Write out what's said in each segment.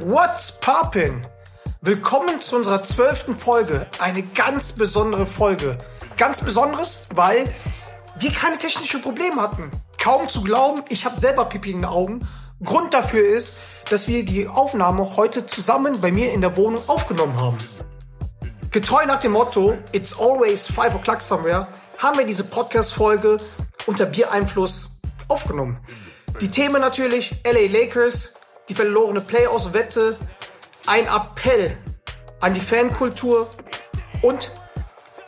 What's poppin'? Willkommen zu unserer zwölften Folge. Eine ganz besondere Folge. Ganz besonderes, weil wir keine technischen Probleme hatten. Kaum zu glauben, ich habe selber Pipi in den Augen. Grund dafür ist, dass wir die Aufnahme heute zusammen bei mir in der Wohnung aufgenommen haben. Getreu nach dem Motto It's always 5 o'clock somewhere haben wir diese Podcast-Folge unter Biereinfluss aufgenommen. Die Themen natürlich LA Lakers, die verlorene Playoffs-Wette, ein Appell an die Fankultur und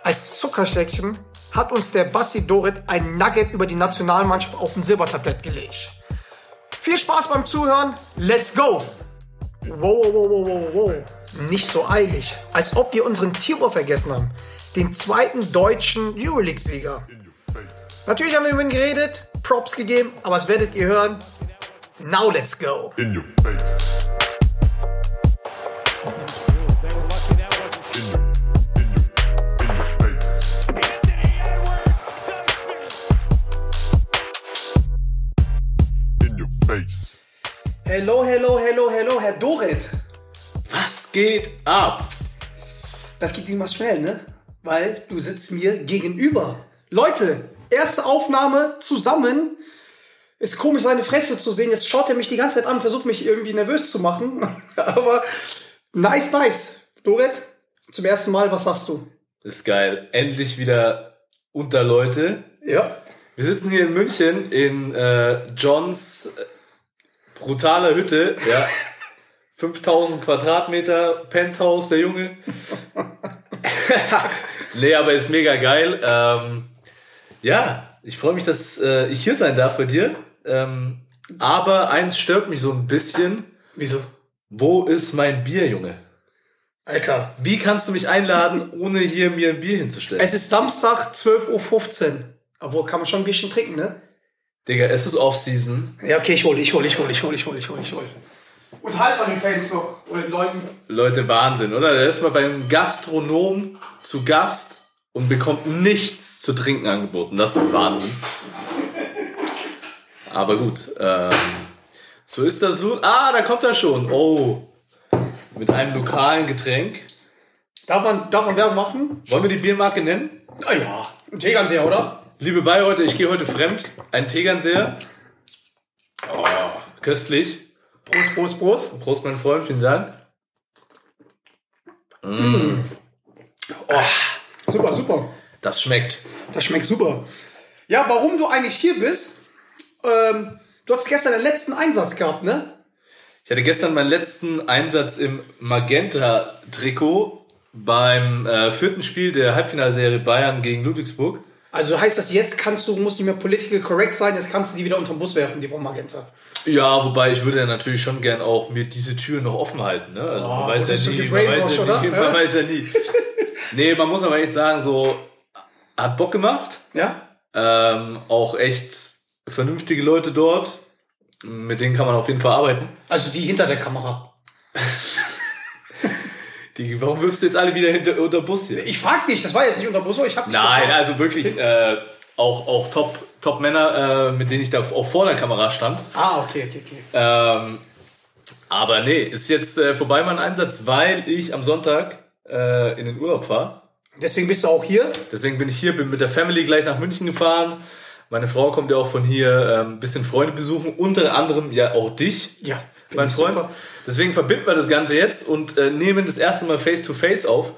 als Zuckerschleckchen hat uns der Basti Dorit ein Nugget über die Nationalmannschaft auf dem Silbertablett gelegt. Viel Spaß beim Zuhören, let's go! Wow, wow, wow, wow, wow. Nicht so eilig, als ob wir unseren Tiro vergessen haben, den zweiten deutschen Euroleague-Sieger. Natürlich haben wir über ihn geredet, Props gegeben, aber was werdet ihr hören? Now let's go! In your face. Hello, hello, hello, hello, Herr Dorit. Was geht ab? Das geht immer schnell, ne? Weil du sitzt mir gegenüber. Leute, erste Aufnahme zusammen. Ist komisch, seine Fresse zu sehen. Jetzt schaut er mich die ganze Zeit an, versucht mich irgendwie nervös zu machen. Aber nice, nice. Dorit, zum ersten Mal, was sagst du? Ist geil. Endlich wieder unter Leute. Ja. Wir sitzen hier in München in äh, Johns äh, brutaler Hütte. Ja. 5000 Quadratmeter, Penthouse, der Junge. nee, aber ist mega geil. Ähm, ja, ich freue mich, dass äh, ich hier sein darf bei dir. Ähm, aber eins stört mich so ein bisschen. Wieso? Wo ist mein Bier, Junge? Alter. Wie kannst du mich einladen, ohne hier mir ein Bier hinzustellen? Es ist Samstag, 12.15 Uhr. Obwohl, kann man schon ein bisschen trinken, ne? Digga, es ist Off-Season. Ja, okay, ich hol, ich hol, ich hol, ich hol, ich hol, ich hol, ich hol. Und halt mal den Fans noch. Oder den Leuten. Leute, Wahnsinn, oder? Der ist mal beim Gastronom zu Gast und bekommt nichts zu trinken angeboten. Das ist Wahnsinn. Aber gut, ähm, so ist das. Lu ah, da kommt er schon. Oh, mit einem lokalen Getränk. Darf man, darf man Werbung machen? Wollen wir die Biermarke nennen? Ah ja. Ein Tegernseher, oder? Liebe Bayreute, ich gehe heute fremd. Ein Tegernseher. Oh, köstlich. Prost, Prost, Prost. Prost, mein Freund, vielen Dank. Super, super. Das schmeckt. Das schmeckt super. Ja, warum du eigentlich hier bist, ähm, du hast gestern den letzten Einsatz gehabt, ne? Ich hatte gestern meinen letzten Einsatz im Magenta-Trikot beim äh, vierten Spiel der Halbfinalserie Bayern gegen Ludwigsburg. Also heißt das, jetzt kannst du, musst nicht mehr political correct sein, jetzt kannst du die wieder unter den Bus werfen, die vom Magenta. Ja, wobei ich würde ja natürlich schon gern auch mir diese Tür noch offen halten. Ne? Also man Oh, weiß ja nie, man weiß ja nie, man weiß ja nie. nee, man muss aber echt sagen, so hat Bock gemacht. Ja? Ähm, auch echt vernünftige Leute dort. Mit denen kann man auf jeden Fall arbeiten. Also die hinter der Kamera. Die, warum wirfst du jetzt alle wieder hinter unter Bus hier? Ich frag dich, das war jetzt nicht unter Bus, aber ich hab Nein, gefragt. also wirklich äh, auch, auch Top, Top Männer, äh, mit denen ich da auch vor der Kamera stand. Ah, okay, okay, okay. Ähm, aber nee, ist jetzt äh, vorbei mein Einsatz, weil ich am Sonntag äh, in den Urlaub fahre. Deswegen bist du auch hier. Deswegen bin ich hier, bin mit der Family gleich nach München gefahren. Meine Frau kommt ja auch von hier ein ähm, bisschen Freunde besuchen, unter anderem ja auch dich, Ja. mein Freund. super. Deswegen verbinden wir das Ganze jetzt und äh, nehmen das erste Mal Face to Face auf.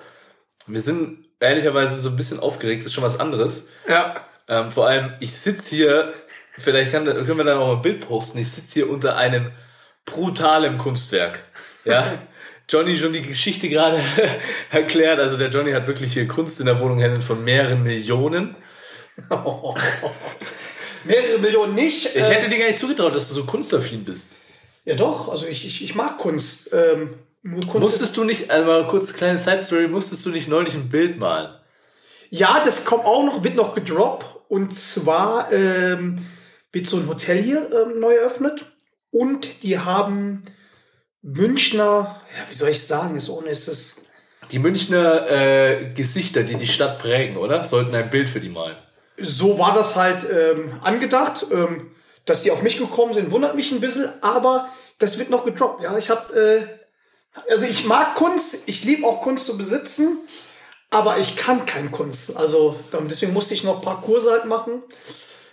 Wir sind ehrlicherweise so ein bisschen aufgeregt, das ist schon was anderes. Ja. Ähm, vor allem, ich sitze hier, vielleicht kann, können wir da noch mal ein Bild posten, ich sitze hier unter einem brutalen Kunstwerk. Ja. Johnny schon die Geschichte gerade erklärt. Also der Johnny hat wirklich hier Kunst in der Wohnung hängen von mehreren Millionen. Mehrere Millionen nicht. Ich äh, hätte dir gar nicht zugetraut, dass du so kunstaffin bist. ja doch, also ich, ich, ich mag Kunst. Ähm, nur Kunst. Musstest du nicht, einmal kurz kleine Side Story, musstest du nicht neulich ein Bild malen? Ja, das kommt auch noch, wird noch gedroppt. Und zwar ähm, wird so ein Hotel hier ähm, neu eröffnet. Und die haben Münchner, ja, wie soll ich sagen, ist ohne ist es. Die Münchner äh, Gesichter, die die Stadt prägen, oder? Sollten ein Bild für die malen. So war das halt ähm, angedacht. Ähm, dass die auf mich gekommen sind, wundert mich ein bisschen. Aber Das wird noch gedroppt. Ja, ich habe, äh, also ich mag Kunst, ich liebe auch Kunst zu besitzen, aber ich kann kein Kunst. Also ähm, deswegen musste ich noch ein paar Kurse halt machen.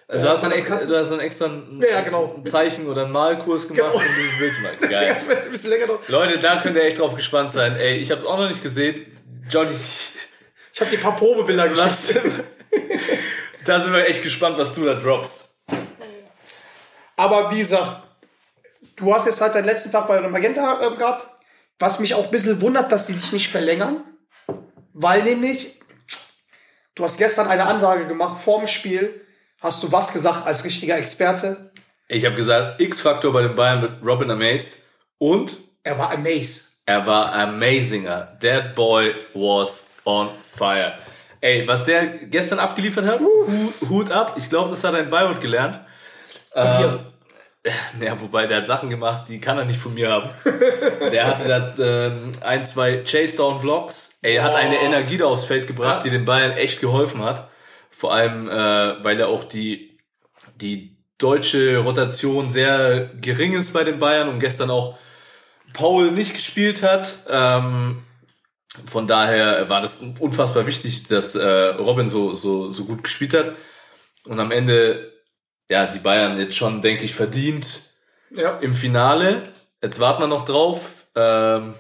Also du, hast dann man extra, du hast dann extra einen, Ja, genau. ein Zeichen oder einen Malkurs gemacht, Genau. um dieses Bild zu machen. Geil. ein bisschen länger gedauert. Leute, da könnt ihr echt drauf gespannt sein. Ey, ich habe es auch noch nicht gesehen. Johnny, Ich habe dir ein paar Probebilder was? Da sind wir echt gespannt, was du da droppst. Aber wie gesagt, du hast jetzt halt deinen letzten Tag bei der Magenta ähm, gehabt. Was mich auch ein bisschen wundert, dass sie dich nicht verlängern. Weil nämlich, du hast gestern eine Ansage gemacht vorm Spiel. Hast du was gesagt als richtiger Experte? Ich habe gesagt, X-Faktor bei den Bayern wird Robin amazed und Er war amazed. er war amazinger. That boy was on fire. Ey, was der gestern abgeliefert hat, Hut, Hut ab. Ich glaube, das hat er in Bayreuth gelernt. Ähm, ja, wobei der hat Sachen gemacht, die kann er nicht von mir haben. der hatte da ähm, ein, zwei Chase-Down-Blocks. Er hat eine Energie da aufs Feld gebracht, die den Bayern echt geholfen hat. Vor allem, äh, weil er auch die, die deutsche Rotation sehr gering ist bei den Bayern und gestern auch Paul nicht gespielt hat. Ähm, von daher war das unfassbar wichtig, dass äh, Robin so, so, so gut gespielt hat. Und am Ende, ja, die Bayern jetzt schon, denke ich, verdient Ja. im Finale. Jetzt warten wir noch drauf, ähm,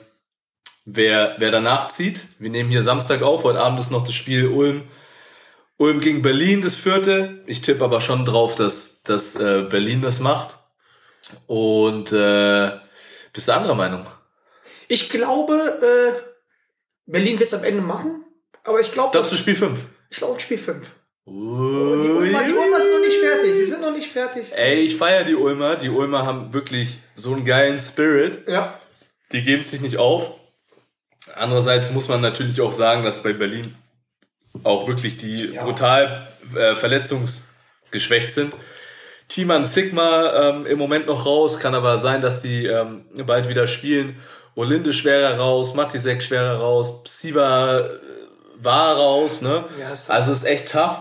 wer, wer danach zieht. Wir nehmen hier Samstag auf. Heute Abend ist noch das Spiel Ulm. Ulm gegen Berlin, das vierte. Ich tippe aber schon drauf, dass, dass äh, Berlin das macht. Und äh, bist du anderer Meinung? Ich glaube, äh, Berlin wird es am Ende machen. Aber ich glaube, Das ist Spiel 5. ich glaube Spiel 5. Die Ulmer, die Ulmer sind noch nicht fertig. Die sind noch nicht fertig. Ey, ich feiere die Ulmer. Die Ulmer haben wirklich so einen geilen Spirit. Ja. Die geben sich nicht auf. Andererseits muss man natürlich auch sagen, dass bei Berlin auch wirklich die Ja. brutal äh, verletzungsgeschwächt sind. Timan Sigma ähm, im Moment noch raus, kann aber sein, dass die ähm, bald wieder spielen. Olinde schwerer raus, Matisek schwerer raus, Siva äh, war raus, ne? Ja, ist- also es ist echt tough.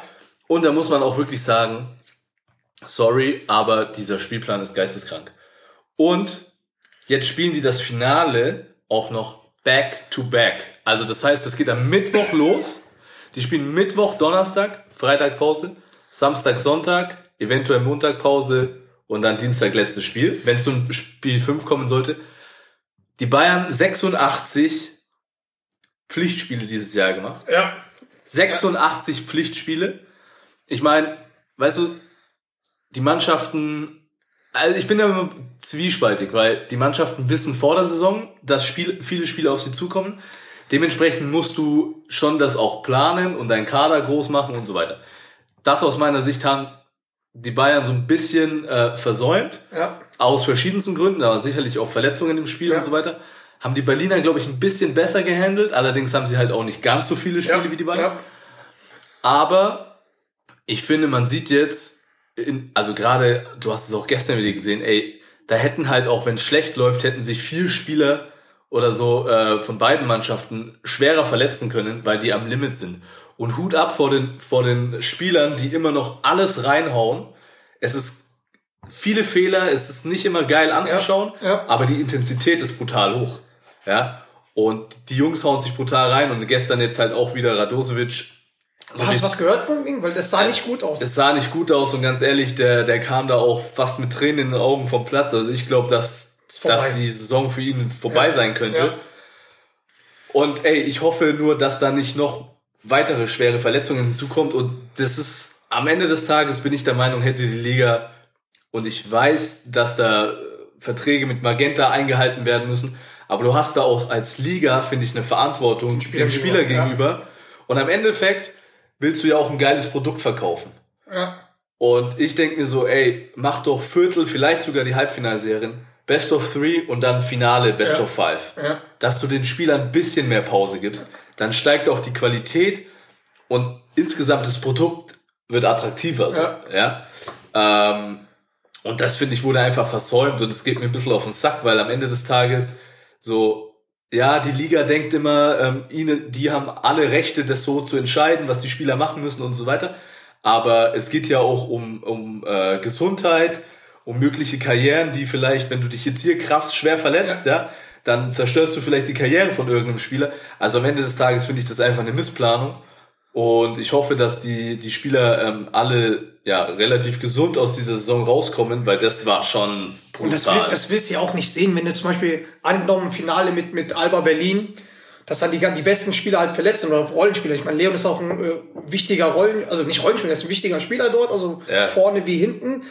Und da muss man auch wirklich sagen, sorry, aber dieser Spielplan ist geisteskrank. Und jetzt spielen die das Finale auch noch back to back. Also das heißt, es geht am Mittwoch los. Die spielen Mittwoch, Donnerstag, Freitag Pause, Samstag, Sonntag, eventuell Montag Pause und dann Dienstag letztes Spiel, wenn es zum Spiel 5 kommen sollte. Die Bayern 86 Pflichtspiele dieses Jahr gemacht. Ja. 86 Pflichtspiele. Ich meine, weißt du, die Mannschaften, also ich bin da immer zwiespaltig, weil die Mannschaften wissen vor der Saison, dass Spiel, viele Spiele auf sie zukommen. Dementsprechend musst du schon das auch planen und deinen Kader groß machen und so weiter. Das aus meiner Sicht haben die Bayern so ein bisschen äh, versäumt, Ja. aus verschiedensten Gründen, aber sicherlich auch Verletzungen im Spiel Ja. und so weiter. Haben die Berliner, glaube ich, ein bisschen besser gehandelt. Allerdings haben sie halt auch nicht ganz so viele Spiele Ja. wie die Bayern. Ja. Aber ich finde, man sieht jetzt, in, also gerade, du hast es auch gestern wieder gesehen, ey, da hätten halt auch, wenn es schlecht läuft, hätten sich vier Spieler oder so äh, von beiden Mannschaften schwerer verletzen können, weil die am Limit sind. Und Hut ab vor den, vor den Spielern, die immer noch alles reinhauen. Es ist viele Fehler, es ist nicht immer geil anzuschauen, Ja, ja. aber die Intensität ist brutal hoch. Ja. Und die Jungs hauen sich brutal rein und gestern jetzt halt auch wieder Radosevic. So Hast du was gehört von ihm? Weil das sah nicht gut aus. es sah nicht gut aus und ganz ehrlich, der, der kam da auch fast mit Tränen in den Augen vom Platz. Also ich glaube, dass, dass die Saison für ihn vorbei Ja. sein könnte. Und ey, ich hoffe nur, dass da nicht noch weitere schwere Verletzungen hinzukommt. Und das ist am Ende des Tages bin ich der Meinung, hätte die Liga und ich weiß, dass da äh, Verträge mit Magenta eingehalten werden müssen. Aber du hast da auch als Liga, finde ich, eine Verantwortung Spieler dem Spieler gegenüber, ja. gegenüber. Und am Endeffekt willst du ja auch ein geiles Produkt verkaufen. Ja. Und ich denke mir so, ey, mach doch Viertel, vielleicht sogar die Halbfinalserien, Best of Three und dann Finale Best Ja. of Five. Ja. Dass du den Spielern ein bisschen mehr Pause gibst, dann steigt auch die Qualität und insgesamt das Produkt wird attraktiver. so, ja? Ähm, und das finde ich wurde einfach versäumt und es geht mir ein bisschen auf den Sack, weil am Ende des Tages so, ja, die Liga denkt immer, ähm, ihnen, die haben alle Rechte, das so zu entscheiden, was die Spieler machen müssen und so weiter. Aber es geht ja auch um, um äh, Gesundheit um mögliche Karrieren, die vielleicht, wenn du dich jetzt hier krass schwer verletzt, ja, dann zerstörst du vielleicht die Karriere von irgendeinem Spieler. Also am Ende des Tages finde ich das einfach eine Missplanung. Und ich hoffe, dass die, die Spieler ähm, alle ja, relativ gesund aus dieser Saison rauskommen, weil das war schon brutal. Und das, will, das willst du ja auch nicht sehen, wenn du zum Beispiel angenommen im Finale mit, mit Alba Berlin, dass dann die, die besten Spieler halt verletzt sind oder Rollenspieler. Ich meine, Leon ist auch ein äh, wichtiger Rollen, also nicht Rollenspieler, er ist ein wichtiger Spieler dort, also Ja. vorne wie hinten.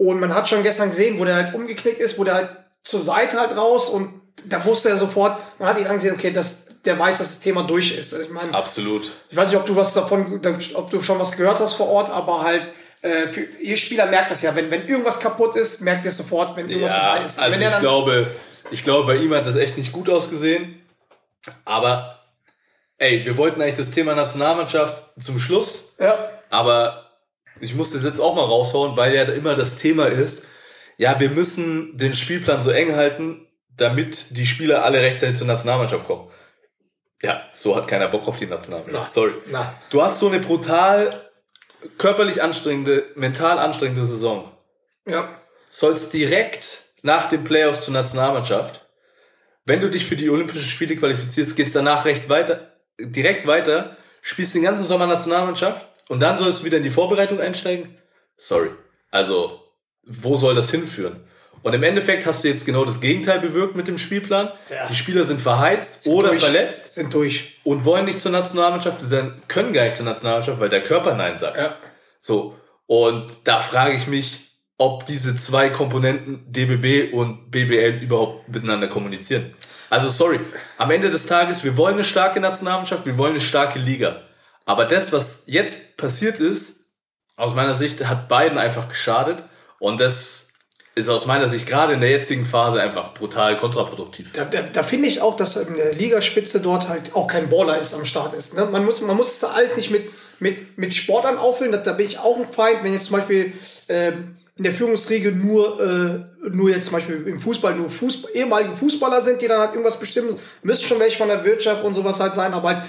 Und man hat schon gestern gesehen, wo der halt umgeknickt ist, wo der halt zur Seite halt raus und da wusste er sofort, man hat ihn angesehen, okay, das, der weiß, dass das Thema durch ist. Also ich meine, Absolut. ich weiß nicht, ob du was davon, ob du schon was gehört hast vor Ort, aber halt, äh, für, ihr Spieler merkt das ja, wenn, wenn irgendwas kaputt ist, merkt ihr sofort, wenn irgendwas Ja, vorbei ist. also wenn ich glaube, ich glaube, bei ihm hat das echt nicht gut ausgesehen. Aber, ey, wir wollten eigentlich das Thema Nationalmannschaft zum Schluss. ja, Aber ich muss das jetzt auch mal raushauen, weil ja immer das Thema ist, ja, wir müssen den Spielplan so eng halten, damit die Spieler alle rechtzeitig zur Nationalmannschaft kommen. Ja, so hat keiner Bock auf die Nationalmannschaft. Na. Sorry. Na. Du hast so eine brutal körperlich anstrengende, mental anstrengende Saison. ja, Sollst direkt nach den Playoffs zur Nationalmannschaft. Wenn du dich für die Olympischen Spiele qualifizierst, geht's danach recht weiter, direkt weiter, spielst den ganzen Sommer Nationalmannschaft und dann sollst du wieder in die Vorbereitung einsteigen. Sorry. Also, wo soll das hinführen? Und im Endeffekt hast du jetzt genau das Gegenteil bewirkt mit dem Spielplan. Ja. Die Spieler sind verheizt oder durch, verletzt Sind durch. und wollen nicht zur Nationalmannschaft, können gar nicht zur Nationalmannschaft, weil der Körper Nein sagt. Ja. So. Und da frage ich mich, ob diese zwei Komponenten DBB und BBL überhaupt miteinander kommunizieren. Also sorry, am Ende des Tages, wir wollen eine starke Nationalmannschaft, wir wollen eine starke Liga. Aber das, was jetzt passiert ist, aus meiner Sicht, hat beiden einfach geschadet. Und das ist aus meiner Sicht gerade in der jetzigen Phase einfach brutal kontraproduktiv. Da, da, da finde ich auch, dass in der Ligaspitze dort halt auch kein Baller ist am Start ist. Ne? Man muss man muss alles nicht mit, mit, mit Sportlern auffüllen. Da, da bin ich auch ein Feind, wenn jetzt zum Beispiel ähm, in der Führungsriege nur, äh, nur jetzt zum Beispiel im Fußball nur Fußball, ehemalige Fußballer sind, die dann halt irgendwas bestimmen. Müssen schon welche von der Wirtschaft und sowas halt sein, aber halt,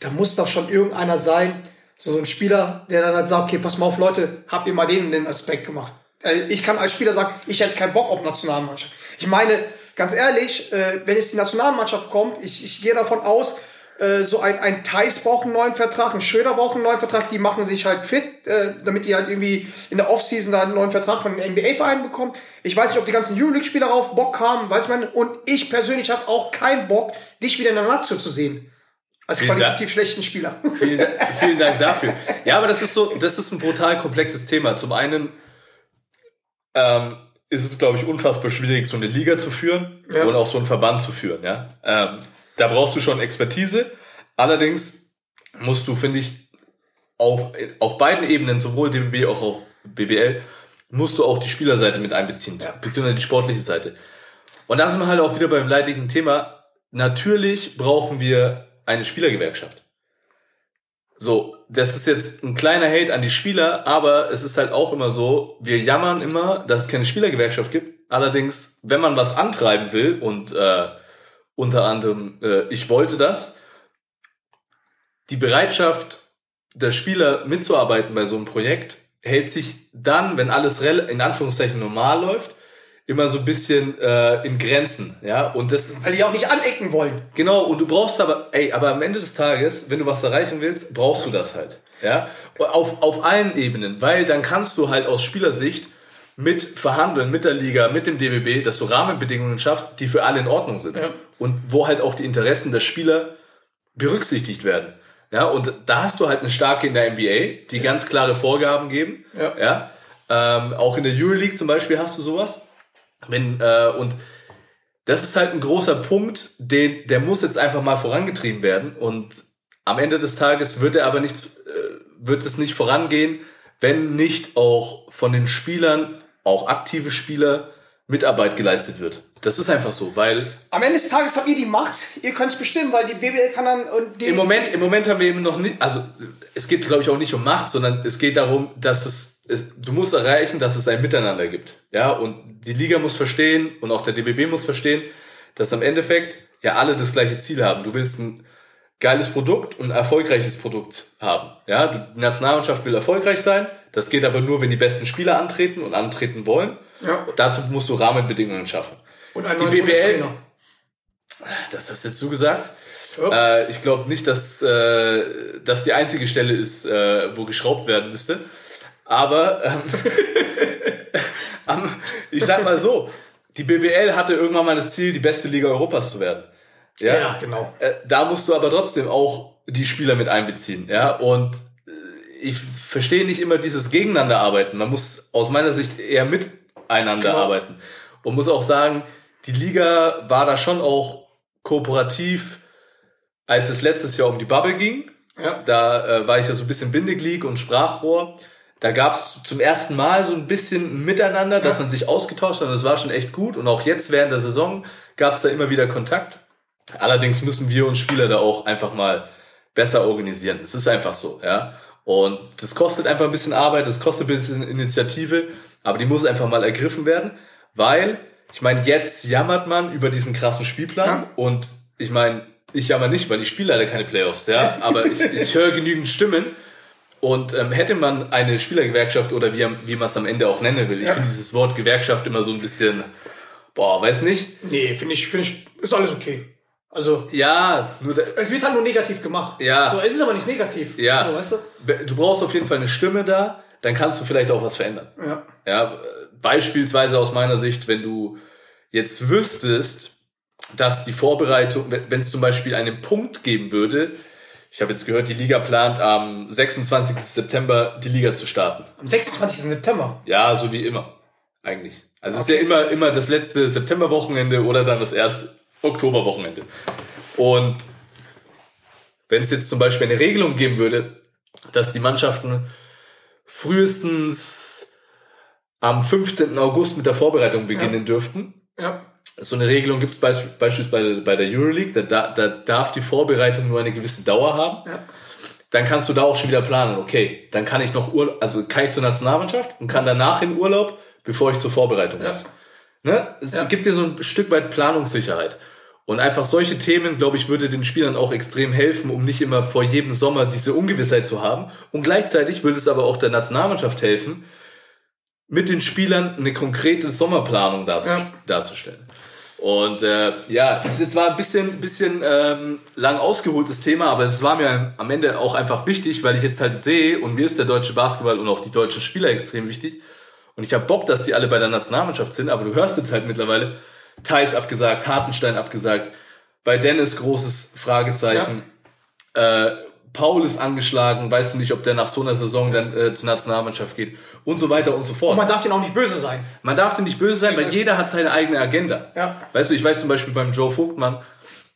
da muss doch schon irgendeiner sein, so, so ein Spieler, der dann halt sagt, okay, pass mal auf, Leute, habt ihr mal den, den Aspekt gemacht. Äh, Ich kann als Spieler sagen, ich hätte keinen Bock auf Nationalmannschaft. Ich meine, ganz ehrlich, äh, wenn jetzt die Nationalmannschaft kommt, ich, ich gehe davon aus, äh, so ein, ein Thais braucht einen neuen Vertrag, ein Schröder braucht einen neuen Vertrag, die machen sich halt fit, äh, damit die halt irgendwie in der Offseason da einen neuen Vertrag von den NBA-Vereinen bekommen. Ich weiß nicht, ob die ganzen Euroleague-Spieler darauf Bock haben, weiß man. Und ich persönlich habe auch keinen Bock, dich wieder in der Nazio zu sehen. Als Vielen qualitativ schlechten Spieler. Vielen, vielen Dank dafür. Ja, aber das ist so, das ist ein brutal komplexes Thema. Zum einen ähm, ist es, glaube ich, unfassbar schwierig, so eine Liga zu führen Ja. und auch so einen Verband zu führen. Ja, ähm, da brauchst du schon Expertise. Allerdings musst du, finde ich, auf, auf beiden Ebenen, sowohl DBB auch auf BBL, musst du auch die Spielerseite mit einbeziehen, beziehungsweise die sportliche Seite. Und da sind wir halt auch wieder beim leidigen Thema. Natürlich brauchen wir eine Spielergewerkschaft. So, das ist jetzt ein kleiner Hate an die Spieler, aber es ist halt auch immer so, wir jammern immer, dass es keine Spielergewerkschaft gibt. Allerdings, wenn man was antreiben will und äh, unter anderem, äh, ich wollte das, die Bereitschaft der Spieler mitzuarbeiten bei so einem Projekt hält sich dann, wenn alles in Anführungszeichen normal läuft, immer so ein bisschen äh, in Grenzen, ja. Und das Weil die auch nicht anecken wollen. Genau, und du brauchst aber, ey, aber am Ende des Tages, wenn du was erreichen willst, brauchst du das halt. Ja? Auf, auf allen Ebenen, weil dann kannst du halt aus Spielersicht mit verhandeln, mit der Liga, mit dem DBB, dass du Rahmenbedingungen schaffst, die für alle in Ordnung sind. Ja. Und wo halt auch die Interessen der Spieler berücksichtigt werden. Ja, und da hast du halt eine starke in der NBA, die ganz klare Vorgaben geben. Ja. Ja. Ähm, auch in der Euroleague zum Beispiel hast du sowas. Wenn, äh, und das ist halt ein großer Punkt, den, der muss jetzt einfach mal vorangetrieben werden. Und am Ende des Tages wird er aber nicht, äh, wird es nicht vorangehen, wenn nicht auch von den Spielern, auch aktive Spieler, Mitarbeit geleistet wird. Das ist einfach so, weil Am Ende des Tages habt ihr die Macht, ihr könnt es bestimmen, weil die BBL kann dann und die im Moment, im Moment haben wir eben noch nicht, also es geht, glaube ich, auch nicht um Macht, sondern es geht darum, dass es, es, du musst erreichen, dass es ein Miteinander gibt. Ja, und die Liga muss verstehen und auch der DBB muss verstehen, dass am Endeffekt ja alle das gleiche Ziel haben. Du willst ein geiles Produkt und ein erfolgreiches Produkt haben. Ja, die Nationalmannschaft will erfolgreich sein. Das geht aber nur, wenn die besten Spieler antreten und antreten wollen. Ja. Dazu musst du Rahmenbedingungen schaffen. Und ein Die BBL. Das hast jetzt du gesagt. Ja. Äh, ich glaube nicht, dass äh, das die einzige Stelle ist, äh, wo geschraubt werden müsste. Aber ähm, am- ich sag mal so, die BBL hatte irgendwann mal das Ziel, die beste Liga Europas zu werden. Ja, Ja, genau. Äh, da musst du aber trotzdem auch die Spieler mit einbeziehen. Ja, und äh, ich verstehe nicht immer dieses Gegeneinanderarbeiten. Man muss aus meiner Sicht eher miteinander Genau. arbeiten. Und muss auch sagen, die Liga war da schon auch kooperativ, als es letztes Jahr um die Bubble ging. Ja. Da äh, war ich ja so ein bisschen Bindeglied und Sprachrohr. Da gab es zum ersten Mal so ein bisschen ein Miteinander, dass man sich ausgetauscht hat. Und das war schon echt gut. Und auch jetzt während der Saison gab es da immer wieder Kontakt. Allerdings müssen wir uns Spieler da auch einfach mal besser organisieren. Es ist einfach so, ja. Und das kostet einfach ein bisschen Arbeit, das kostet ein bisschen Initiative, aber die muss einfach mal ergriffen werden, weil, ich meine, jetzt jammert man über diesen krassen Spielplan Ja. und ich meine, ich jammer nicht, weil ich spiele leider keine Playoffs, ja, aber ich, ich höre genügend Stimmen und ähm, hätte man eine Spielergewerkschaft oder wie, wie man es am Ende auch nennen will, ich Ja. finde dieses Wort Gewerkschaft immer so ein bisschen, boah, weiß nicht, Nee, finde ich, finde ich, ist alles okay. Also, ja, nur der, es wird halt nur negativ gemacht. Ja. So, es ist aber nicht negativ. Ja. Also, weißt du? du brauchst auf jeden Fall eine Stimme da, dann kannst du vielleicht auch was verändern. Ja. Ja, beispielsweise aus meiner Sicht, wenn du jetzt wüsstest, dass die Vorbereitung, wenn es zum Beispiel einen Punkt geben würde, ich habe jetzt gehört, die Liga plant am 26. September die Liga zu starten. Am 26. September. Ja, so wie immer. Eigentlich. Also es ist ja immer, immer das letzte Septemberwochenende oder dann das erste Oktoberwochenende. Und wenn es jetzt zum Beispiel eine Regelung geben würde, dass die Mannschaften frühestens am 15. August mit der Vorbereitung beginnen dürften, Ja. so eine Regelung gibt es beisp beispielsweise bei der Euroleague, da, da, da darf die Vorbereitung nur eine gewisse Dauer haben. Ja. Dann kannst du da auch schon wieder planen, okay, dann kann ich noch Urlaub, also kann ich zur Nationalmannschaft und kann danach in Urlaub, bevor ich zur Vorbereitung Ja. muss. Ne? Es Ja. gibt dir so ein Stück weit Planungssicherheit. Und einfach solche Themen, glaube ich, würde den Spielern auch extrem helfen, um nicht immer vor jedem Sommer diese Ungewissheit zu haben. Und gleichzeitig würde es aber auch der Nationalmannschaft helfen, mit den Spielern eine konkrete Sommerplanung darzu Ja. darzustellen. Und äh, ja, es ist zwar ein bisschen, bisschen ähm, lang ausgeholtes Thema, aber es war mir am Ende auch einfach wichtig, weil ich jetzt halt sehe, und mir ist der deutsche Basketball und auch die deutschen Spieler extrem wichtig. Und ich habe Bock, dass die alle bei der Nationalmannschaft sind, aber du hörst jetzt halt mittlerweile, Thais abgesagt, Hartenstein abgesagt, bei Dennis großes Fragezeichen. Äh, Paul ist angeschlagen, weißt du nicht, ob der nach so einer Saison dann äh, zur Nationalmannschaft geht und so weiter und so fort. Und man darf denen auch nicht böse sein. Man darf denn nicht böse sein, weil jeder hat seine eigene Agenda. Ja. Weißt du, ich weiß zum Beispiel beim Joe Vogtmann,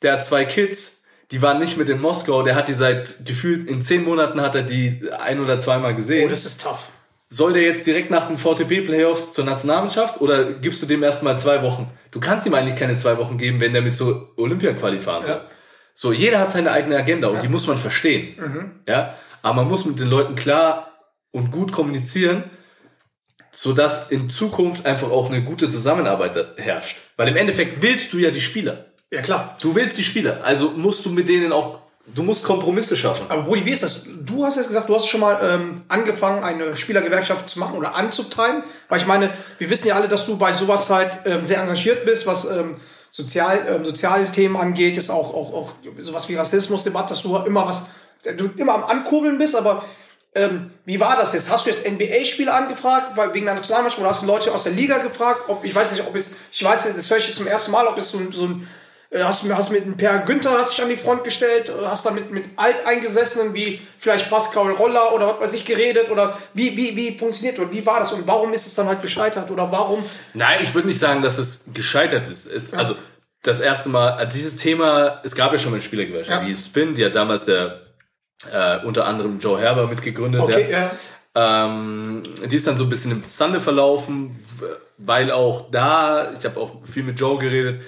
der hat zwei Kids, die waren nicht mit in Moskau, der hat die seit gefühlt in zehn Monaten hat er die ein oder zweimal gesehen. Oh, das ist tough. Soll der jetzt direkt nach den VTB-Playoffs zur Nationalmannschaft oder gibst du dem erstmal zwei Wochen? Du kannst ihm eigentlich keine zwei Wochen geben, wenn der mit so Olympia-Quali fahren. Ja. So, jeder hat seine eigene Agenda und die muss man verstehen. Mhm. Ja, aber man muss mit den Leuten klar und gut kommunizieren, sodass in Zukunft einfach auch eine gute Zusammenarbeit herrscht. Weil im Endeffekt willst du ja die Spieler. Ja, klar. Du willst die Spieler, also musst du mit denen auch, du musst Kompromisse schaffen. Aber Brudi, wie ist das? Du hast jetzt gesagt, du hast schon mal ähm, angefangen, eine Spielergewerkschaft zu machen oder anzutreiben. Weil ich meine, wir wissen ja alle, dass du bei sowas halt ähm, sehr engagiert bist, was ähm, Sozial, ähm, Sozialthemen angeht, ist auch, auch, auch sowas wie Rassismusdebatte, dass du immer was, du immer am Ankurbeln bist, aber ähm, wie war das jetzt? Hast du jetzt NBA-Spieler angefragt, weil wegen der Nationalmannschaft, oder hast du Leute aus der Liga gefragt? Ob, ich weiß nicht, ob es, ich weiß, das höre ich jetzt zum ersten Mal, ob es so, so ein, äh, hast du hast mit einem Per Günther hast dich an die Front gestellt, äh, hast da mit, mit Alteingesessenen wie vielleicht Pascal Roller oder was weiß ich geredet oder wie, wie, wie funktioniert und wie war das und warum ist es dann halt gescheitert oder warum? Nein, ich würde nicht sagen, dass es gescheitert ist. Es, Also das erste Mal, also dieses Thema, es gab ja schon mal Spielergewerkschaft, Ja. die Spin, die hat damals der äh, unter anderem Joe Herber mitgegründet. Okay, ja. ja. Ähm, die ist dann so ein bisschen im Sande verlaufen, weil auch da, ich habe auch viel mit Joe geredet,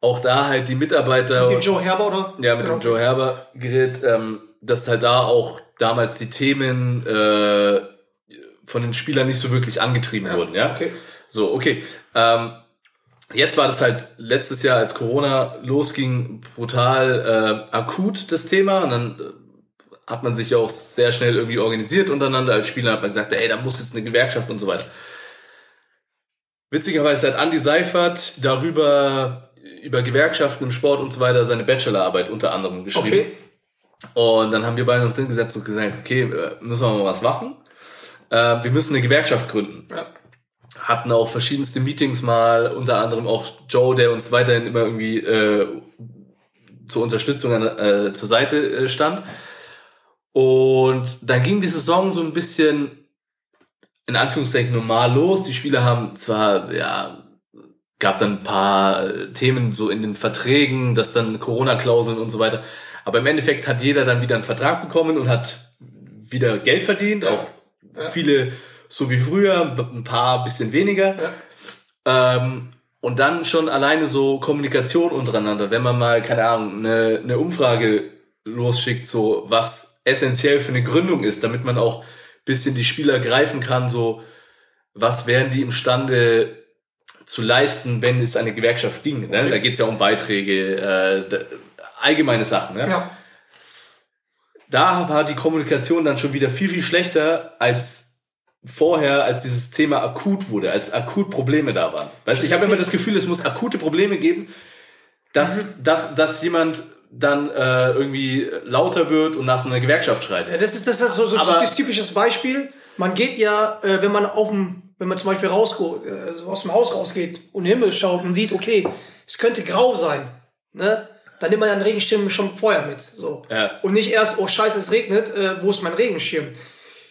auch da halt die Mitarbeiter. Mit dem Joe Herber oder? Ja, mit Genau. dem Joe Herber geredet, ähm, dass halt da auch damals die Themen äh, von den Spielern nicht so wirklich angetrieben wurden, ja. okay. So, okay. Ähm, Jetzt war das halt letztes Jahr, als Corona losging, brutal äh, akut das Thema. Und dann äh, hat man sich ja auch sehr schnell irgendwie organisiert untereinander als Spieler. Hat man gesagt, ey, da muss jetzt eine Gewerkschaft und so weiter. Witzigerweise hat Andy Seifert darüber, über Gewerkschaften im Sport und so weiter, seine Bachelorarbeit unter anderem geschrieben. Okay. Und dann haben wir beide uns hingesetzt und gesagt, okay, äh, müssen wir mal was machen. Äh, wir müssen eine Gewerkschaft gründen. Ja. Hatten auch verschiedenste Meetings mal, unter anderem auch Joe, der uns weiterhin immer irgendwie äh, zur Unterstützung äh, zur Seite äh, stand. Und dann ging die Saison so ein bisschen in Anführungszeichen normal los. Die Spieler haben zwar, ja, gab dann ein paar äh, Themen so in den Verträgen, dass dann Corona-Klauseln und so weiter. Aber im Endeffekt hat jeder dann wieder einen Vertrag bekommen und hat wieder Geld verdient, auch viele so wie früher, ein paar bisschen weniger. Ähm, und dann schon alleine so Kommunikation untereinander, wenn man mal, keine Ahnung, eine, eine Umfrage losschickt, so was essentiell für eine Gründung ist, damit man auch bisschen die Spieler greifen kann, so was wären die imstande zu leisten, wenn es eine Gewerkschaft ging. Ne? Da geht es ja um Beiträge, äh, da, allgemeine Sachen. Ne? Ja. da war die Kommunikation dann schon wieder viel, viel schlechter als vorher, als dieses Thema akut wurde, als akut Probleme da waren. Weißt du, ich habe immer das Gefühl, es muss akute Probleme geben, dass, dass, dass jemand dann äh, irgendwie lauter wird und nach so einer Gewerkschaft schreit. Ja, das ist das ist so, so ein typisches Beispiel. Man geht ja, äh, wenn man auf dem, wenn man zum Beispiel rausgeht, äh, aus dem Haus rausgeht und den Himmel schaut und sieht, okay, es könnte grau sein, ne? Dann nimmt man ja einen Regenschirm schon vorher mit, so. Ja. Und nicht erst, oh Scheiße, es regnet, äh, wo ist mein Regenschirm?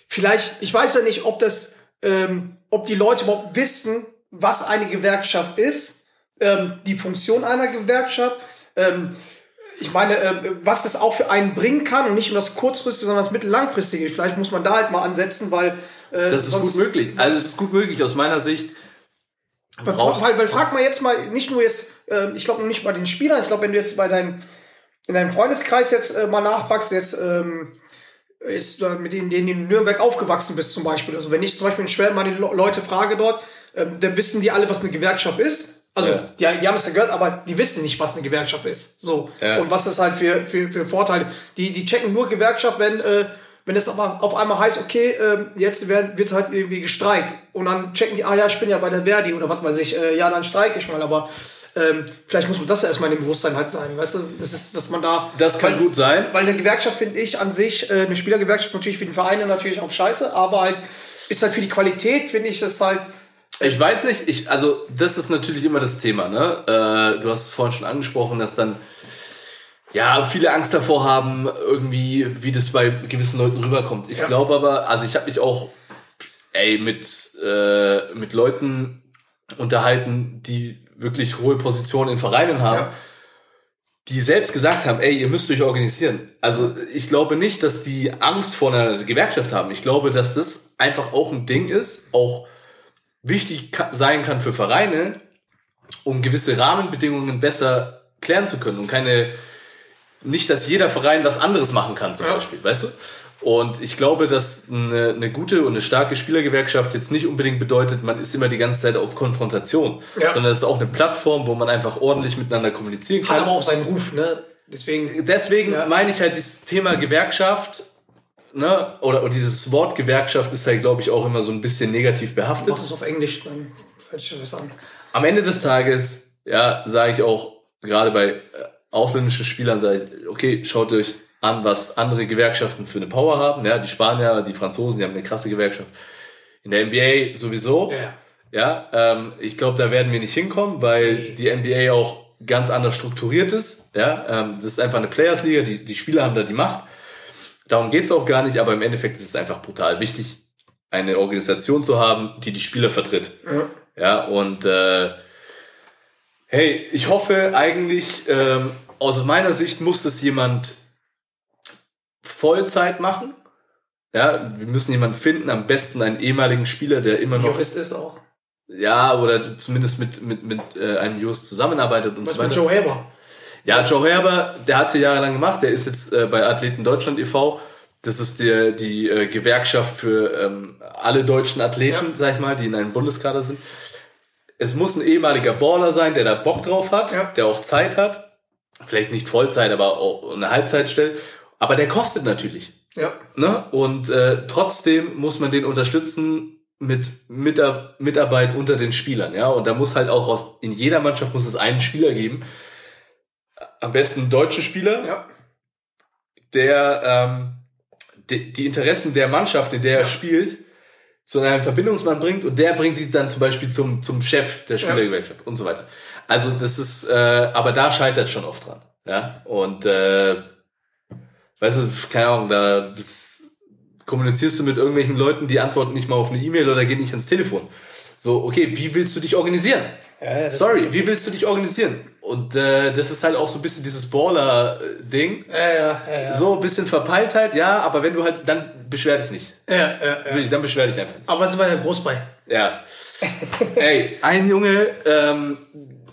Vielleicht, ich weiß ja nicht, ob das, ähm, ob die Leute überhaupt wissen, was eine Gewerkschaft ist, ähm, die Funktion einer Gewerkschaft. Ähm, ich meine, äh, was das auch für einen bringen kann und nicht nur das kurzfristige, sondern das mittellangfristige. Vielleicht muss man da halt mal ansetzen, weil äh, Das ist gut möglich. Also es ist gut möglich aus meiner Sicht. Weil, weil, weil frag mal jetzt mal, nicht nur jetzt, äh, ich glaube nicht bei den Spielern, ich glaube, wenn du jetzt bei deinem, in deinem Freundeskreis jetzt äh, mal nachpackst, jetzt ähm, ist mit denen, denen du in Nürnberg aufgewachsen bist zum Beispiel. Also wenn ich zum Beispiel in die Le- Leute frage dort, ähm, dann wissen die alle, was eine Gewerkschaft ist. Also Ja. die, die haben es ja gehört, aber die wissen nicht, was eine Gewerkschaft ist. So. Ja. Und was das halt für, für, für Vorteile. Die, die checken nur Gewerkschaft, wenn, äh, wenn es aber auf einmal heißt, okay, ähm, jetzt wird, wird halt irgendwie gestreikt. Und dann checken die, ah ja, ich bin ja bei der Verdi oder was weiß ich, äh, ja, dann streike ich mal, aber ähm, vielleicht muss man das ja erstmal in dem Bewusstsein halt sein, weißt du, das ist, dass man da. Das kann weil, gut sein. Weil eine Gewerkschaft finde ich an sich, äh, eine Spielergewerkschaft ist natürlich für die Vereine natürlich auch scheiße, aber halt ist halt für die Qualität, finde ich, das halt. Ich weiß nicht, ich, also das ist natürlich immer das Thema, ne? Äh, du hast es vorhin schon angesprochen, dass dann ja viele Angst davor haben, irgendwie, wie das bei gewissen Leuten rüberkommt. Ich Ja. glaube aber, also ich habe mich auch ey, mit, äh, mit Leuten unterhalten, die wirklich hohe Positionen in Vereinen haben, Ja. die selbst gesagt haben, ey, ihr müsst euch organisieren. Also ich glaube nicht, dass die Angst vor einer Gewerkschaft haben. Ich glaube, dass das einfach auch ein Ding ist, auch wichtig sein kann für Vereine, um gewisse Rahmenbedingungen besser klären zu können und keine, nicht, dass jeder Verein was anderes machen kann, zum Ja. Beispiel, weißt du? Und ich glaube, dass eine, eine gute und eine starke Spielergewerkschaft jetzt nicht unbedingt bedeutet, man ist immer die ganze Zeit auf Konfrontation, Ja. sondern es ist auch eine Plattform, wo man einfach ordentlich miteinander kommunizieren Hat kann. aber auch seinen Ruf, ne? Deswegen. Deswegen Ja. meine ich halt dieses Thema Gewerkschaft, ne, oder, oder dieses Wort Gewerkschaft ist halt, glaube ich, auch immer so ein bisschen negativ behaftet. Mach das auf Englisch, dann hört sich das an. Am Ende des Tages, ja, sage ich auch, gerade bei äh, ausländischen Spielern, sage ich, okay, schaut euch an, was andere Gewerkschaften für eine Power haben. Ja, die Spanier, die Franzosen, die haben eine krasse Gewerkschaft. In der NBA sowieso. Ja. Ja, ähm, ich glaube, da werden wir nicht hinkommen, weil die NBA auch ganz anders strukturiert ist. Ja, ähm, das ist einfach eine Players-Liga, die, die Spieler haben da die Macht. Darum geht's auch gar nicht, aber im Endeffekt ist es einfach brutal wichtig, eine Organisation zu haben, die die Spieler vertritt. Ja. Ja, und äh, hey, ich hoffe eigentlich, ähm, aus meiner Sicht muss es jemand Vollzeit machen. Ja, wir müssen jemanden finden, am besten einen ehemaligen Spieler, der immer noch, Jurist ist auch. ja, oder zumindest mit, mit, mit äh, einem Jurist zusammenarbeitet und Was so mit weiter. Joe Haber? Ja, Joe Herber, der hat sie jahrelang gemacht, der ist jetzt äh, bei Athleten Deutschland e.V. Das ist die, die äh, Gewerkschaft für ähm, alle deutschen Athleten, Ja. sag ich mal, die in einem Bundeskader sind. Es muss ein ehemaliger Baller sein, der da Bock drauf hat, Ja. der auch Zeit hat. Vielleicht nicht Vollzeit, aber auch eine Halbzeit stellt. Aber der kostet natürlich. Ja. Ne? Und äh, trotzdem muss man den unterstützen mit Mitar Mitarbeit unter den Spielern. Ja? Und da muss halt auch aus, in jeder Mannschaft muss es einen Spieler geben. Am besten einen deutschen Spieler, Ja. der ähm, die, die Interessen der Mannschaft, in der er spielt, zu einem Verbindungsmann bringt und der bringt die dann zum Beispiel zum, zum Chef der Spielergewerkschaft und so weiter. Also das ist, äh, aber da scheitert schon oft dran. Ja? Und äh, weißt du, keine Ahnung, da das, kommunizierst du mit irgendwelchen Leuten, die antworten nicht mal auf eine E-Mail oder gehen nicht ans Telefon. So, okay, wie willst du dich organisieren? Ja, Sorry, wie willst du dich organisieren? Und äh, das ist halt auch so ein bisschen dieses Baller-Ding. Ja, ja, ja, ja. So ein bisschen Verpeiltheit, ja, aber wenn du halt, dann beschwer dich nicht. ja, ja, ja. Dann beschwer dich einfach nicht. Aber sind wir ja groß bei. Ja. Ey, ein Junge, ähm,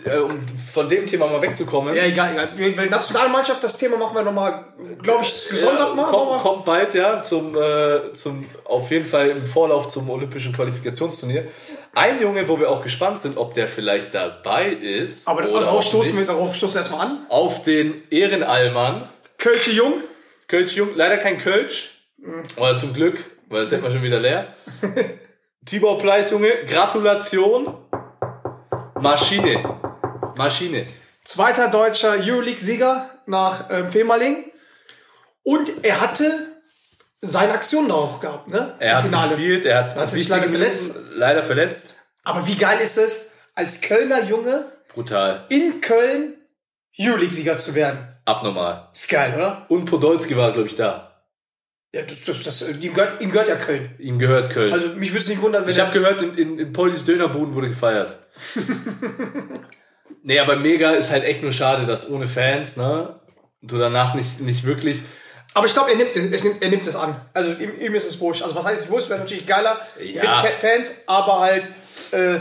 äh, um von dem Thema mal wegzukommen, Ja, egal, egal. Wir, wir Nationalmannschaft, das Thema machen wir nochmal, glaube ich, gesondert mal. kommt, kommt bald, ja, zum, äh, zum, auf jeden Fall im Vorlauf zum Olympischen Qualifikationsturnier. Ein Junge, wo wir auch gespannt sind, ob der vielleicht dabei ist. aber oder darauf auch stoßen, wir, darauf stoßen wir erstmal an. Auf den Ehrenallmann. Kölsche Jung. Kölsch Jung, leider kein Kölsch. Aber zum Glück, weil das hätten wir schon wieder leer. Tibor Pleiss, Junge, Gratulation. Maschine. Maschine. Zweiter deutscher Euroleague-Sieger nach ähm, Fehmarling. Und er hatte seine Aktion da auch gehabt, ne? Er hat Finale. gespielt, er hat, Hat sich leider verletzt. Leider verletzt. Aber wie geil ist es, als Kölner Junge Brutal. in Köln Euroleague-Sieger zu werden? Abnormal. Ist geil, oder? Und Podolski war, glaube ich, da. Ja, das, das, das, ihm, gehört, ihm gehört ja Köln. Ihm gehört Köln. Also mich würde es nicht wundern, wenn ich habe gehört, in, in, in Pollys Dönerbuden wurde gefeiert. nee, aber mega ist halt echt nur schade, dass ohne Fans, ne? Du danach nicht, nicht wirklich. Aber ich glaube, er nimmt, er, nimmt, er nimmt es an. Also ihm, ihm ist es wurscht. Also was heißt es wurscht? Wäre natürlich geiler Ja. mit Fans, aber halt, äh,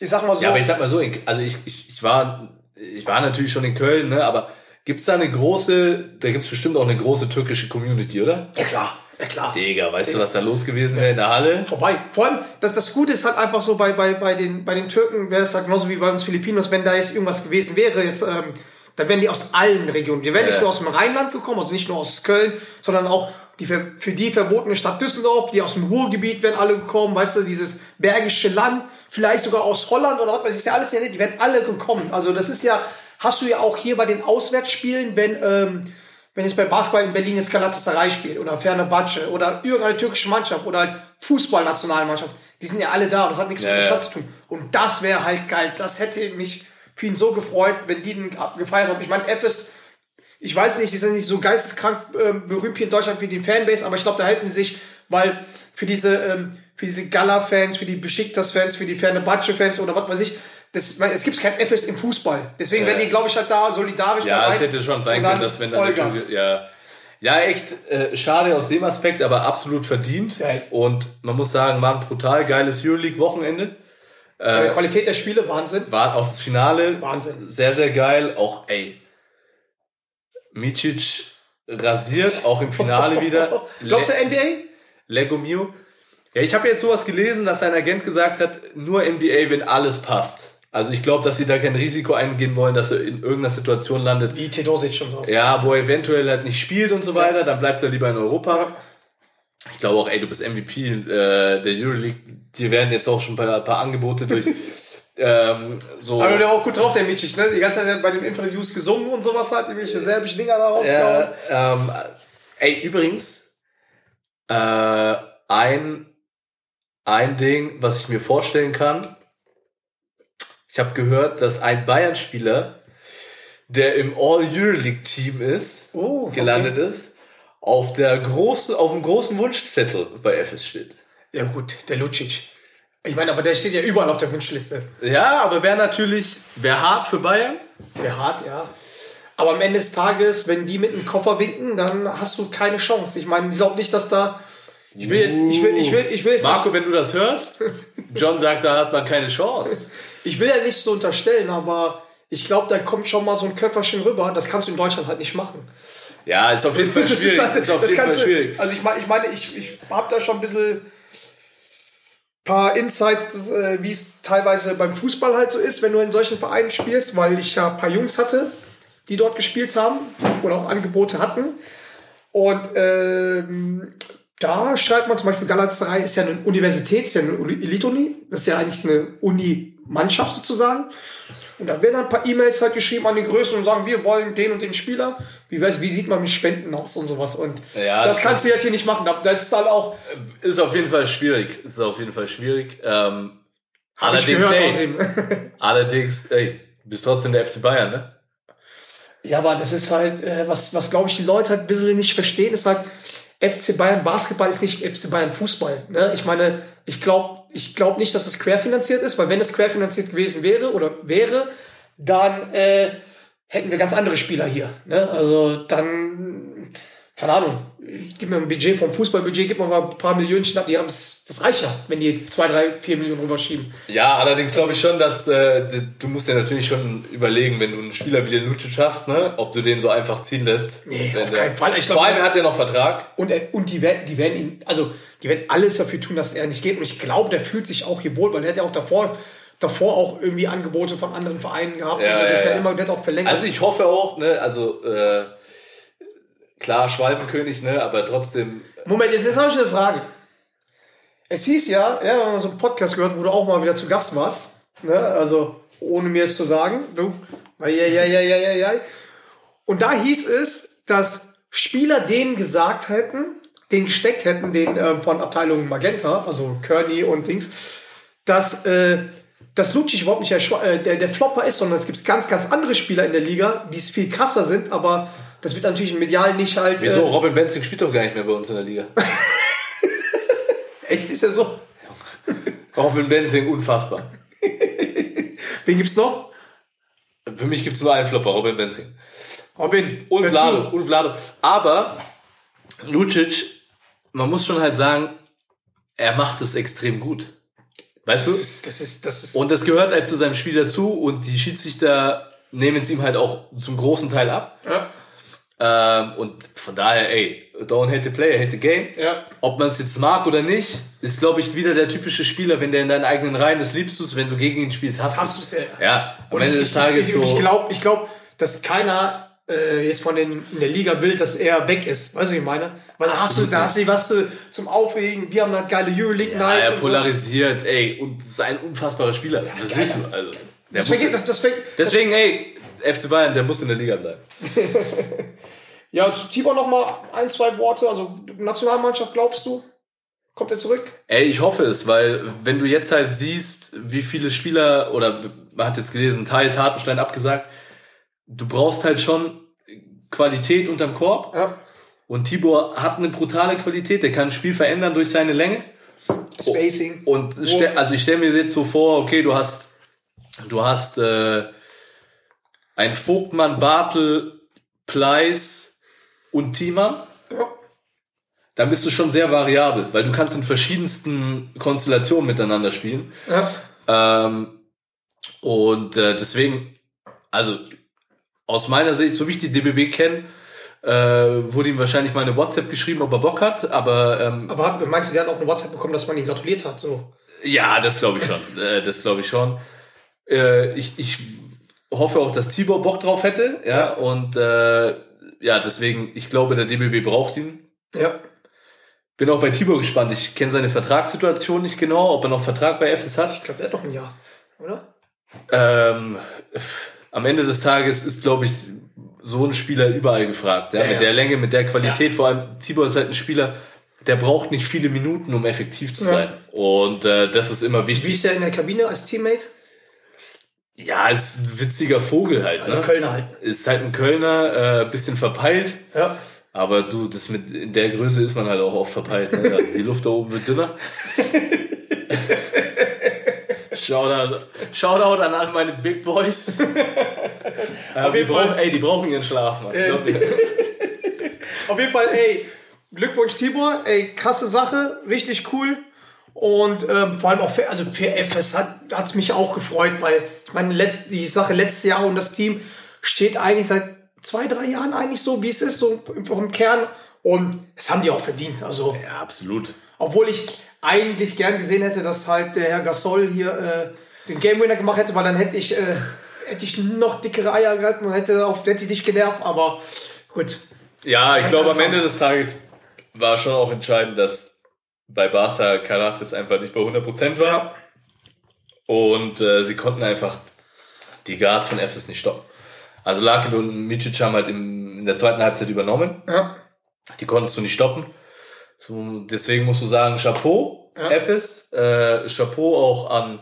ich sag mal so. Ja, aber ich sag mal so, also ich, ich, ich war, ich war natürlich schon in Köln, ne? Aber gibt's da eine große, da gibt's bestimmt auch eine große türkische Community, oder? ja klar, ja klar. Digga, weißt du, was da los gewesen wäre in der Halle? Vorbei. Vor allem, das, das Gute ist halt einfach so, bei, bei, bei, den, bei den Türken wäre es halt genauso wie bei uns Filipinos, wenn da jetzt irgendwas gewesen wäre, jetzt, ähm, dann wären die aus allen Regionen. Die wären nicht Ja. nur aus dem Rheinland gekommen, also nicht nur aus Köln, sondern auch die für, für die verbotene Stadt Düsseldorf, die aus dem Ruhrgebiet wären alle gekommen, weißt du, dieses bergische Land, vielleicht sogar aus Holland oder was, das ist ja alles ja nicht, die wären alle gekommen. Also das ist ja, hast du ja auch hier bei den Auswärtsspielen, wenn, ähm, wenn jetzt bei Basketball in Berlin jetzt Galatasaray spielt oder Fenerbahce oder irgendeine türkische Mannschaft oder halt Fußballnationalmannschaft, die sind ja alle da und das hat nichts Ja, mit der ja. Stadt zu tun. Und das wäre halt geil. Das hätte mich für ihn so gefreut, wenn die den gefeiert haben. Ich meine, FS, ich weiß nicht, die sind nicht so geisteskrank äh, berühmt hier in Deutschland wie die Fanbase, aber ich glaube, da hätten sie sich, weil für diese, ähm, für diese Gala-Fans, für die Besiktas-Fans, für die Fenerbahce-Fans oder was weiß ich, das, man, es gibt kein FS im Fußball. Deswegen Ja. werden die, glaube ich, halt da solidarisch Ja, es hätte schon sein können, dass wenn dann. Türke, ja, ja, echt äh, schade aus dem Aspekt, aber absolut verdient. Geil. Und man muss sagen, war ein brutal geiles Euroleague-Wochenende. Von der Qualität der Spiele, Wahnsinn. War auch das Finale Wahnsinn. sehr, sehr geil. Auch, ey, Micic rasiert, auch im Finale wieder. Glaubst du NBA? Lego Mio. Ja, ich habe jetzt sowas gelesen, dass sein Agent gesagt hat, nur NBA, wenn alles passt. Also ich glaube, dass sie da kein Risiko eingehen wollen, dass er in irgendeiner Situation landet, Wie Tedosic und sowas. ja, wo er eventuell halt nicht spielt und so weiter, dann bleibt er lieber in Europa. Ich glaube auch, ey, du bist MVP äh, der Euroleague, dir werden jetzt auch schon ein paar, paar Angebote durch ähm, so. Aber der auch gut drauf, der Micic, ne? Die ganze Zeit bei den Interviews gesungen und sowas hat, irgendwelche serbischen Dinger da rausgehauen. Ja, ähm, ey, übrigens, äh, ein, ein Ding, was ich mir vorstellen kann, ich habe gehört, dass ein Bayern-Spieler, der im All-Euroleague-Team ist, Oh, okay. gelandet ist, auf, der großen, auf dem großen Wunschzettel bei FS steht. Ja gut, der Lucic. Ich meine, aber der steht ja überall auf der Wunschliste. Ja, aber wäre natürlich, wäre hart für Bayern. Wäre hart, ja. Aber am Ende des Tages, wenn die mit dem Koffer winken, dann hast du keine Chance. Ich meine, ich glaube nicht, dass da. Ich will, ich will, ich will, ich will, Marco, nicht, wenn du das hörst, John sagt, da hat man keine Chance. ich will ja nicht so unterstellen, aber ich glaube, da kommt schon mal so ein Köfferchen rüber. Das kannst du in Deutschland halt nicht machen. Ja, ist auf jeden Fall Das schwierig. ist halt, ist auf jeden Fall schwierig. also ich meine, ich meine, ich, ich habe da schon ein bisschen paar Insights, äh, wie es teilweise beim Fußball halt so ist, wenn du in solchen Vereinen spielst, weil ich ja ein paar Jungs hatte, die dort gespielt haben oder auch Angebote hatten. Und ähm, da schreibt man zum Beispiel, Galatasaray ist ja eine Universität, ist ja eine Uni- Elite-Uni, das ist ja eigentlich eine Uni-Mannschaft sozusagen. Und da werden dann ein paar E-Mails halt geschrieben an die Größen und sagen, wir wollen den und den Spieler. Wie, weiß, wie sieht man mit Spenden aus und sowas. Und Ja, das das kannst du halt hier nicht machen. Da- Das ist halt auch, Ist auf jeden Fall schwierig. Ist auf jeden Fall schwierig. Ähm, allerdings, gehört ey, allerdings, ey, du bist trotzdem der FC Bayern, ne? Ja, aber das ist halt, äh, was, was glaube ich die Leute halt ein bisschen nicht verstehen, ist halt, FC Bayern Basketball ist nicht FC Bayern Fußball. Ne? Ich meine, ich glaube ich glaub nicht, dass es querfinanziert ist, weil wenn es querfinanziert gewesen wäre oder wäre, dann äh, hätten wir ganz andere Spieler hier. Ne? Also dann, keine Ahnung, gib mir ein Budget vom Fußballbudget, gib mir mal ein paar Millionen ab, die haben das, das reicht ja, wenn die zwei, drei, vier Millionen rüberschieben. Ja, allerdings glaube ich schon, dass äh, du musst dir natürlich schon überlegen, wenn du einen Spieler wie den Lucic hast, ne, ob du den so einfach ziehen lässt. Nee, auf keinen Fall. Ich Vor allem hat er noch Vertrag. Und, er, und die werden, die werden ihn, also die werden alles dafür tun, dass er nicht geht. Und ich glaube, der fühlt sich auch hier wohl, weil er hat ja auch davor, davor auch irgendwie Angebote von anderen Vereinen gehabt. Ja, und so. Der ist ja, ja ja. immer, der hat auch verlängert. Also ich hoffe auch, ne, also äh, klar Schwalbenkönig, ne, aber trotzdem. Moment, jetzt, jetzt habe ich eine Frage. Es hieß ja, ja, wir haben so einen Podcast gehört, wo du auch mal wieder zu Gast warst. Ne? Also, ohne mir es zu sagen. Du, ja, ja, ja, ja, ja, ja. Und da hieß es, dass Spieler denen gesagt hätten, den gesteckt hätten, den äh, von Abteilung Magenta, also Kearney und Dings, dass, äh, dass Lucic überhaupt nicht der, äh, der, der Flopper ist, sondern es gibt ganz, ganz andere Spieler in der Liga, die es viel krasser sind, aber das wird natürlich medial nicht halt. Wieso? Äh, Robin Benzing spielt doch gar nicht mehr bei uns in der Liga. echt ist er so? Robin Benzing, unfassbar. Wen gibt's noch? Für mich gibt es nur einen Flopper, Robin Benzing. Robin. Und Vlado, und Vlado. Aber Lucic, man muss schon halt sagen, er macht es extrem gut. Weißt Das du? ist, das ist, das ist. Und das gehört halt zu seinem Spiel dazu und die Schiedsrichter nehmen es ihm halt auch zum großen Teil ab. Ja, Ähm, und von daher, ey, don't hate the player, hate the game. ja. Ob man es jetzt mag oder nicht, ist, glaube ich, wieder der typische Spieler, wenn der in deinen eigenen Reihen ist, liebst du es, wenn du gegen ihn spielst, hast, Hast du's, ja. Ja, am Und Ende ich, des Tages ich, so. ich, ich glaube, ich glaub, dass keiner äh, jetzt von den in der Liga will, dass er weg ist. Weißt du, ich meine? Weil da hast du, da hast du was du, zum Aufregen. Wir haben halt geile Euroleague ja, Nights. er und polarisiert, ey, und ist ein unfassbarer Spieler. das geil, willst ja. du, also. Der Das fängt, das, das fängt, deswegen, ey, FC Bayern, der muss in der Liga bleiben. ja, zu Tibor noch mal ein, zwei Worte. Also Nationalmannschaft, glaubst du? Kommt er zurück? Ey, ich hoffe es, weil wenn du jetzt halt siehst, wie viele Spieler, oder man hat jetzt gelesen, Thais Hartenstein abgesagt, du brauchst halt schon Qualität unterm Korb. Ja. Und Tibor hat eine brutale Qualität, der kann ein Spiel verändern durch seine Länge. Spacing. Und stell, also ich stelle mir jetzt so vor, okay, du hast, du hast äh, ein Vogtmann, Bartel, Pleiss und Thiemann. Ja. Dann bist du schon sehr variabel, weil du kannst in verschiedensten Konstellationen miteinander spielen. Ja. Ähm, und äh, deswegen, also aus meiner Sicht, so wie ich die DBB kenne, äh, wurde ihm wahrscheinlich mal eine WhatsApp geschrieben, ob er Bock hat, aber ähm, Aber hat, meinst du, der hat auch eine WhatsApp bekommen, dass man ihn gratuliert hat? So. Ja, das glaube ich schon. äh, das glaube ich schon. Äh, ich, ich hoffe auch, dass Tibor Bock drauf hätte. Ja, und äh, ja, deswegen, ich glaube, der DBB braucht ihn. Ja. Bin auch bei Tibor gespannt. Ich kenne seine Vertragssituation nicht genau, ob er noch Vertrag bei FS Ich hat. glaube, der hat noch ein Jahr. Oder? Ähm, am Ende des Tages ist, glaube ich, so ein Spieler überall gefragt. Ja, Ja, mit ja. der Länge, mit der Qualität. Vor allem, Tibor ist halt ein Spieler, der braucht nicht viele Minuten, um effektiv zu Ja. sein. Und äh, das ist immer wichtig. Wie ist er in der Kabine als Teammate? Ja, ist ein witziger Vogel halt. Also Ne? Kölner halt. Ist halt ein Kölner, äh, bisschen verpeilt. Ja. Aber du, das mit in der Größe ist man halt auch oft verpeilt. Ne? Die Luft da oben wird dünner. Shoutout, Shoutout an all meine Big Boys. äh, die jeden Fall. brauchen, ey, die brauchen ihren Schlaf, Mann. Mir. Auf jeden Fall, ey, Glückwunsch Tibor, ey, krasse Sache, richtig cool. Und ähm, vor allem auch für, also für FS hat es mich auch gefreut, weil ich meine, let, die Sache letztes Jahr und das Team steht eigentlich seit zwei, drei Jahren eigentlich so, wie es ist, so vom Kern. Und das haben die auch verdient. Also Ja, absolut. Obwohl ich eigentlich gern gesehen hätte, dass halt der Herr Gasol hier äh, den Game Winner gemacht hätte, weil dann hätte ich, äh, hätte ich noch dickere Eier gehabt und hätte, auf, hätte ich dich genervt, aber gut. Ja, ich glaube, am auch Ende des Tages war schon auch entscheidend, dass bei Barca Karatis einfach nicht bei 100% war. Und äh, sie konnten einfach die Guards von Efes nicht stoppen. Also Larkin und Micic haben halt im, in der zweiten Halbzeit übernommen. Ja. Die konntest du nicht stoppen. So, deswegen musst du sagen, Chapeau, Ja. Efes. Äh, Chapeau auch an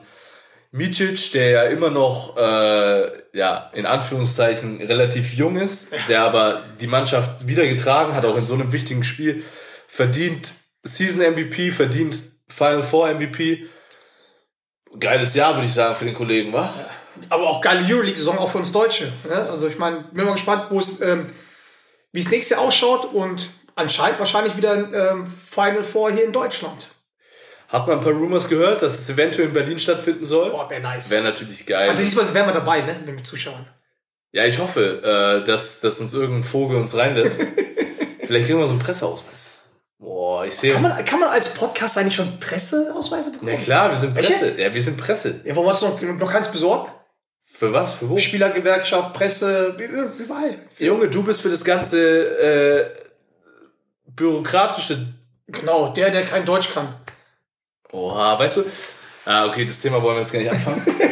Micic, der ja immer noch, äh, ja, in Anführungszeichen relativ jung ist, der aber die Mannschaft wieder getragen hat, auch in so einem wichtigen Spiel, verdient Season MVP, verdient Final Four MVP. Geiles Jahr, würde ich sagen, für den Kollegen, wa? Aber auch geile Euroleague-Saison auch für uns Deutsche. Ne? Also ich meine, bin mal gespannt, wo es, ähm, wie es nächstes Jahr ausschaut und anscheinend wahrscheinlich wieder ein ähm, Final Four hier in Deutschland. Hat man ein paar Rumors gehört, dass es eventuell in Berlin stattfinden soll? Boah, wäre nice. Wäre natürlich geil. also diesmal wären wir dabei, ne? Mit den Zuschauern. Ja, ich hoffe, äh, dass, dass uns irgendein Vogel uns reinlässt. Vielleicht kriegen wir so einen Presseausweis. Boah, ich sehe. Kann man, kann man als Podcast eigentlich schon Presseausweise bekommen? Ja klar, wir sind Presse. Ja, wir sind Presse. Ja, warum hast du noch, noch keins besorgt? Für was? Für wo? Spielergewerkschaft, Presse, überall. Junge, du bist für das ganze äh, bürokratische. Genau, der, der kein Deutsch kann. Oha, weißt du? Ah, okay, das Thema wollen wir jetzt gar nicht anfangen.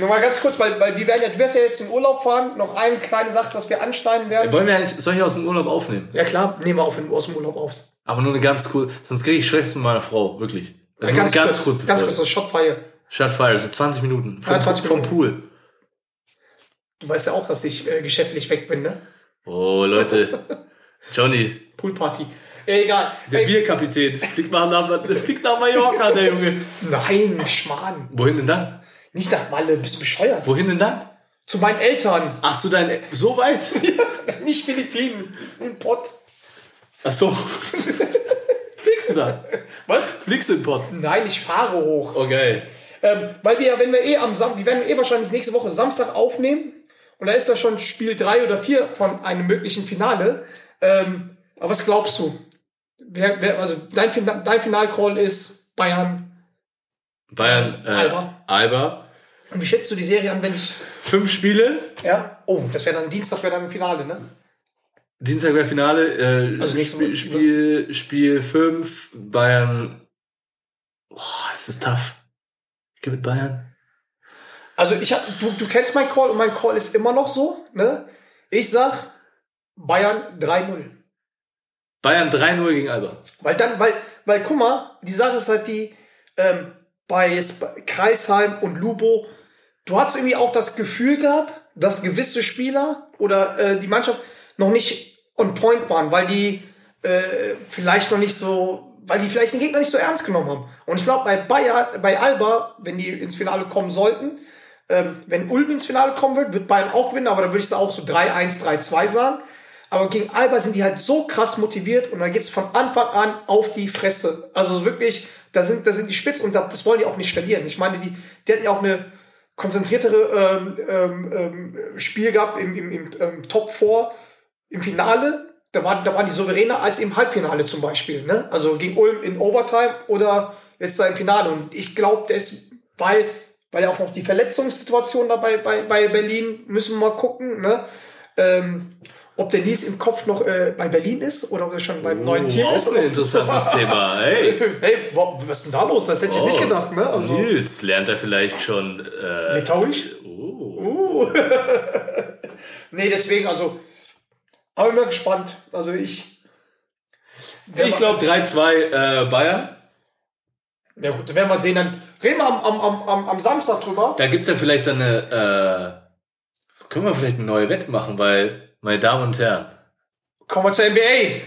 Nur mal ganz kurz, weil, weil wir werden ja, du wirst ja jetzt in Urlaub fahren. Noch eine kleine Sache, dass wir anschneiden werden. wollen wir eigentlich solche aus dem Urlaub aufnehmen? Ja klar, nehmen wir auf, wenn du aus dem Urlaub auf. Aber nur eine ganz kurze, sonst kriege ich Stress mit meiner Frau, wirklich. Also ganz, eine ganz kurz, kurze Ganz kurz, das Shotfire. Shotfire, so 20 Minuten. Vom, Ja, 20 vom Minuten. Pool. Du weißt ja auch, dass ich äh, geschäftlich weg bin, ne? Oh, Leute. Johnny, Poolparty. Äh, egal. der Ey, Bierkapitän, fliegt nach, fliegt nach Mallorca, der Junge. Nein, Schmarrn. Wohin denn dann? Nicht nach Malle, bist du bescheuert? Wohin denn dann? Zu meinen Eltern. Ach, zu deinen, so weit? Nicht Philippinen. In Pott. Ach so. Fliegst du da? Was? Fliegst du in Pott? Nein, ich fahre hoch. Okay. Ähm, weil wir ja, wenn wir eh am Samstag, wir werden eh wahrscheinlich nächste Woche Samstag aufnehmen. Und da ist da schon Spiel 3 oder 4 von einem möglichen Finale. Ähm, aber was glaubst du? Wer, wer, also dein, Fina- dein Finalcall ist Bayern. Bayern, äh, Alba. Alba. Und wie schätzt du die Serie an, wenn sich. Fünf Spiele. Ja? Oh, das wäre dann Dienstag, wäre dann Finale, ne? Dienstag wäre Finale. Äh, Also nächste Spiel. Spiel, Spiel 5. Bayern. Boah, es ist tough. Ich gehe mit Bayern. Also ich hab, du, du kennst mein Call und mein Call ist immer noch so, ne? Ich sag Bayern 3-0. Bayern 3-0 gegen Alba. Weil dann, weil, weil, guck mal, die Sache ist halt die, ähm, bei Kreisheim und Lubo, du hast irgendwie auch das Gefühl gehabt, dass gewisse Spieler oder äh, die Mannschaft noch nicht on point waren, weil die äh, vielleicht noch nicht so, weil die vielleicht den Gegner nicht so ernst genommen haben. Und ich glaube, bei Bayern, bei Alba, wenn die ins Finale kommen sollten, ähm, wenn Ulm ins Finale kommen wird, wird Bayern auch gewinnen, aber dann würde ich es auch so 3-1, 3-2 sagen. Aber gegen Alba sind die halt so krass motiviert und dann geht's von Anfang an auf die Fresse. Also wirklich, da sind, da sind die Spitzen und da- das wollen die auch nicht verlieren. Ich meine, die, die hatten ja auch eine konzentriertere ähm, ähm, ähm, Spiel gehabt im, im, im ähm, Top 4 im Finale. Da waren, da waren die souveräner als im Halbfinale zum Beispiel. Ne? Also gegen Ulm in Overtime oder jetzt da im Finale. Und ich glaube, ist, weil, weil ja auch noch die Verletzungssituation dabei bei, bei Berlin, müssen wir mal gucken, ne? Ähm, ob der Nils im Kopf noch äh, bei Berlin ist oder ob er schon beim neuen Team Oh, auch ist. ein interessantes Thema. Hey. Hey, was ist denn da los? Das hätte ich jetzt nicht gedacht, ne? Also, Nils, lernt er vielleicht schon. Äh, Litauisch? oh. Nee, deswegen, also, aber ich bin gespannt. Also ich. Ich glaube 3-2 äh, Bayern. Ja gut, dann werden wir sehen. Dann reden wir am, am, am, am, am Samstag drüber. Da gibt's ja vielleicht dann eine. Äh, können wir vielleicht eine neue Wette machen, weil, meine Damen und Herren, Kommen wir zur NBA.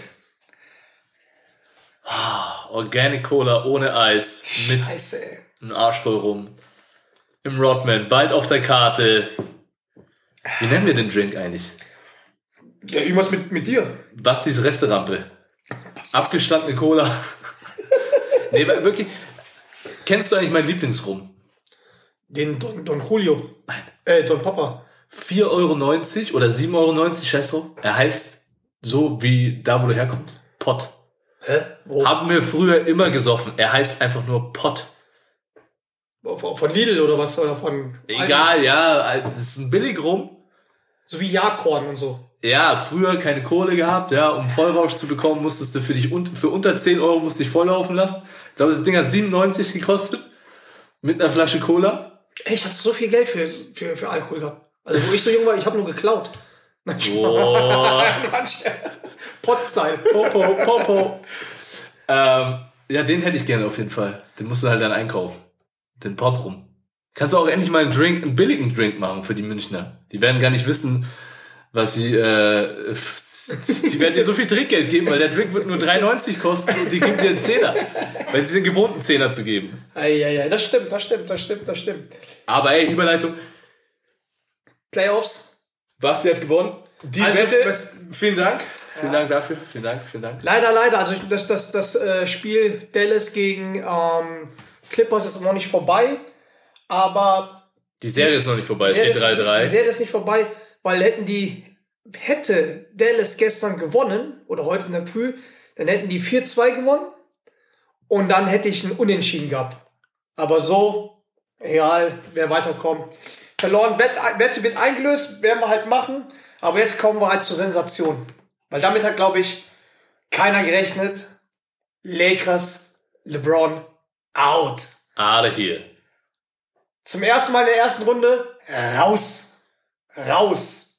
Organic Cola ohne Eis mit Scheiße, ey. einem Arsch voll rum. Im Rodman, bald auf der Karte. Wie nennen wir den Drink eigentlich? Ja, irgendwas mit, mit dir. Bastis Resterampe. Abgestandene Cola. nee, wirklich. Kennst du eigentlich meinen Lieblingsrum? Den Don, Don Julio. Nein. Äh, Don Papa. 4,90 Euro oder 7,90 Euro, scheiß drauf. Er heißt so wie da, wo du herkommst. Pot. Hä? Wo? Haben wir früher immer gesoffen. Er heißt einfach nur Pott. Von Lidl oder was? Oder von. Egal, ja, das ist ein Billigrum. So wie Jagdkorn und so. Ja, früher keine Kohle gehabt, ja, um Vollrausch zu bekommen, musstest du für dich un für unter 10 Euro musst dich volllaufen lassen. Ich glaube, das Ding hat 97 gekostet. Mit einer Flasche Cola. Ey, ich hatte so viel Geld für, für, für Alkohol gehabt. Also, wo ich so jung war, ich habe nur geklaut. Boah. Pot-Style. Popo, Popo. ähm, ja, den hätte ich gerne auf jeden Fall. Den musst du halt dann einkaufen. Den Pott rum. Kannst du auch endlich mal einen Drink, einen billigen Drink machen für die Münchner. Die werden gar nicht wissen, was sie, äh, die werden dir so viel Trinkgeld geben, weil der Drink wird nur 3,90 kosten und die geben dir einen Zehner. Weil sie sind gewohnt, einen Zehner zu geben. Eieiei, das stimmt, das stimmt, das stimmt, das stimmt. Aber ey, Überleitung. Playoffs. Basti hat gewonnen. Die Also, Wette, was- vielen Dank. Vielen Dank dafür. Vielen Dank, vielen Dank. Leider, leider. Also ich- das, das, das äh, Spiel Dallas gegen ähm, Clippers ist noch nicht vorbei. Aber Die Serie ist noch nicht vorbei, die Serie steht ist- Die 3-3. Serie ist nicht vorbei, weil hätten die, hätte Dallas gestern gewonnen, oder heute in der Früh, dann hätten die 4-2 gewonnen und dann hätte ich einen Unentschieden gehabt. Aber so, egal, wer weiterkommt. Verloren, Wett, Wette wird eingelöst, werden wir halt machen. Aber jetzt kommen wir halt zur Sensation. Weil damit hat, glaube ich, keiner gerechnet. Lakers, LeBron, out. Out of here. Zum ersten Mal in der ersten Runde raus. Raus.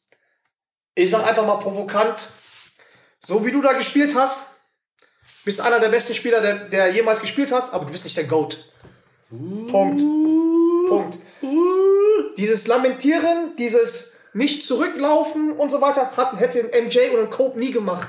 Ich sag einfach mal provokant. So wie du da gespielt hast, bist einer der besten Spieler, der, der jemals gespielt hat, aber du bist nicht der GOAT. Punkt. Punkt. Dieses Lamentieren, dieses nicht zurücklaufen und so weiter, hat, hätte ein MJ oder ein Kobe nie gemacht.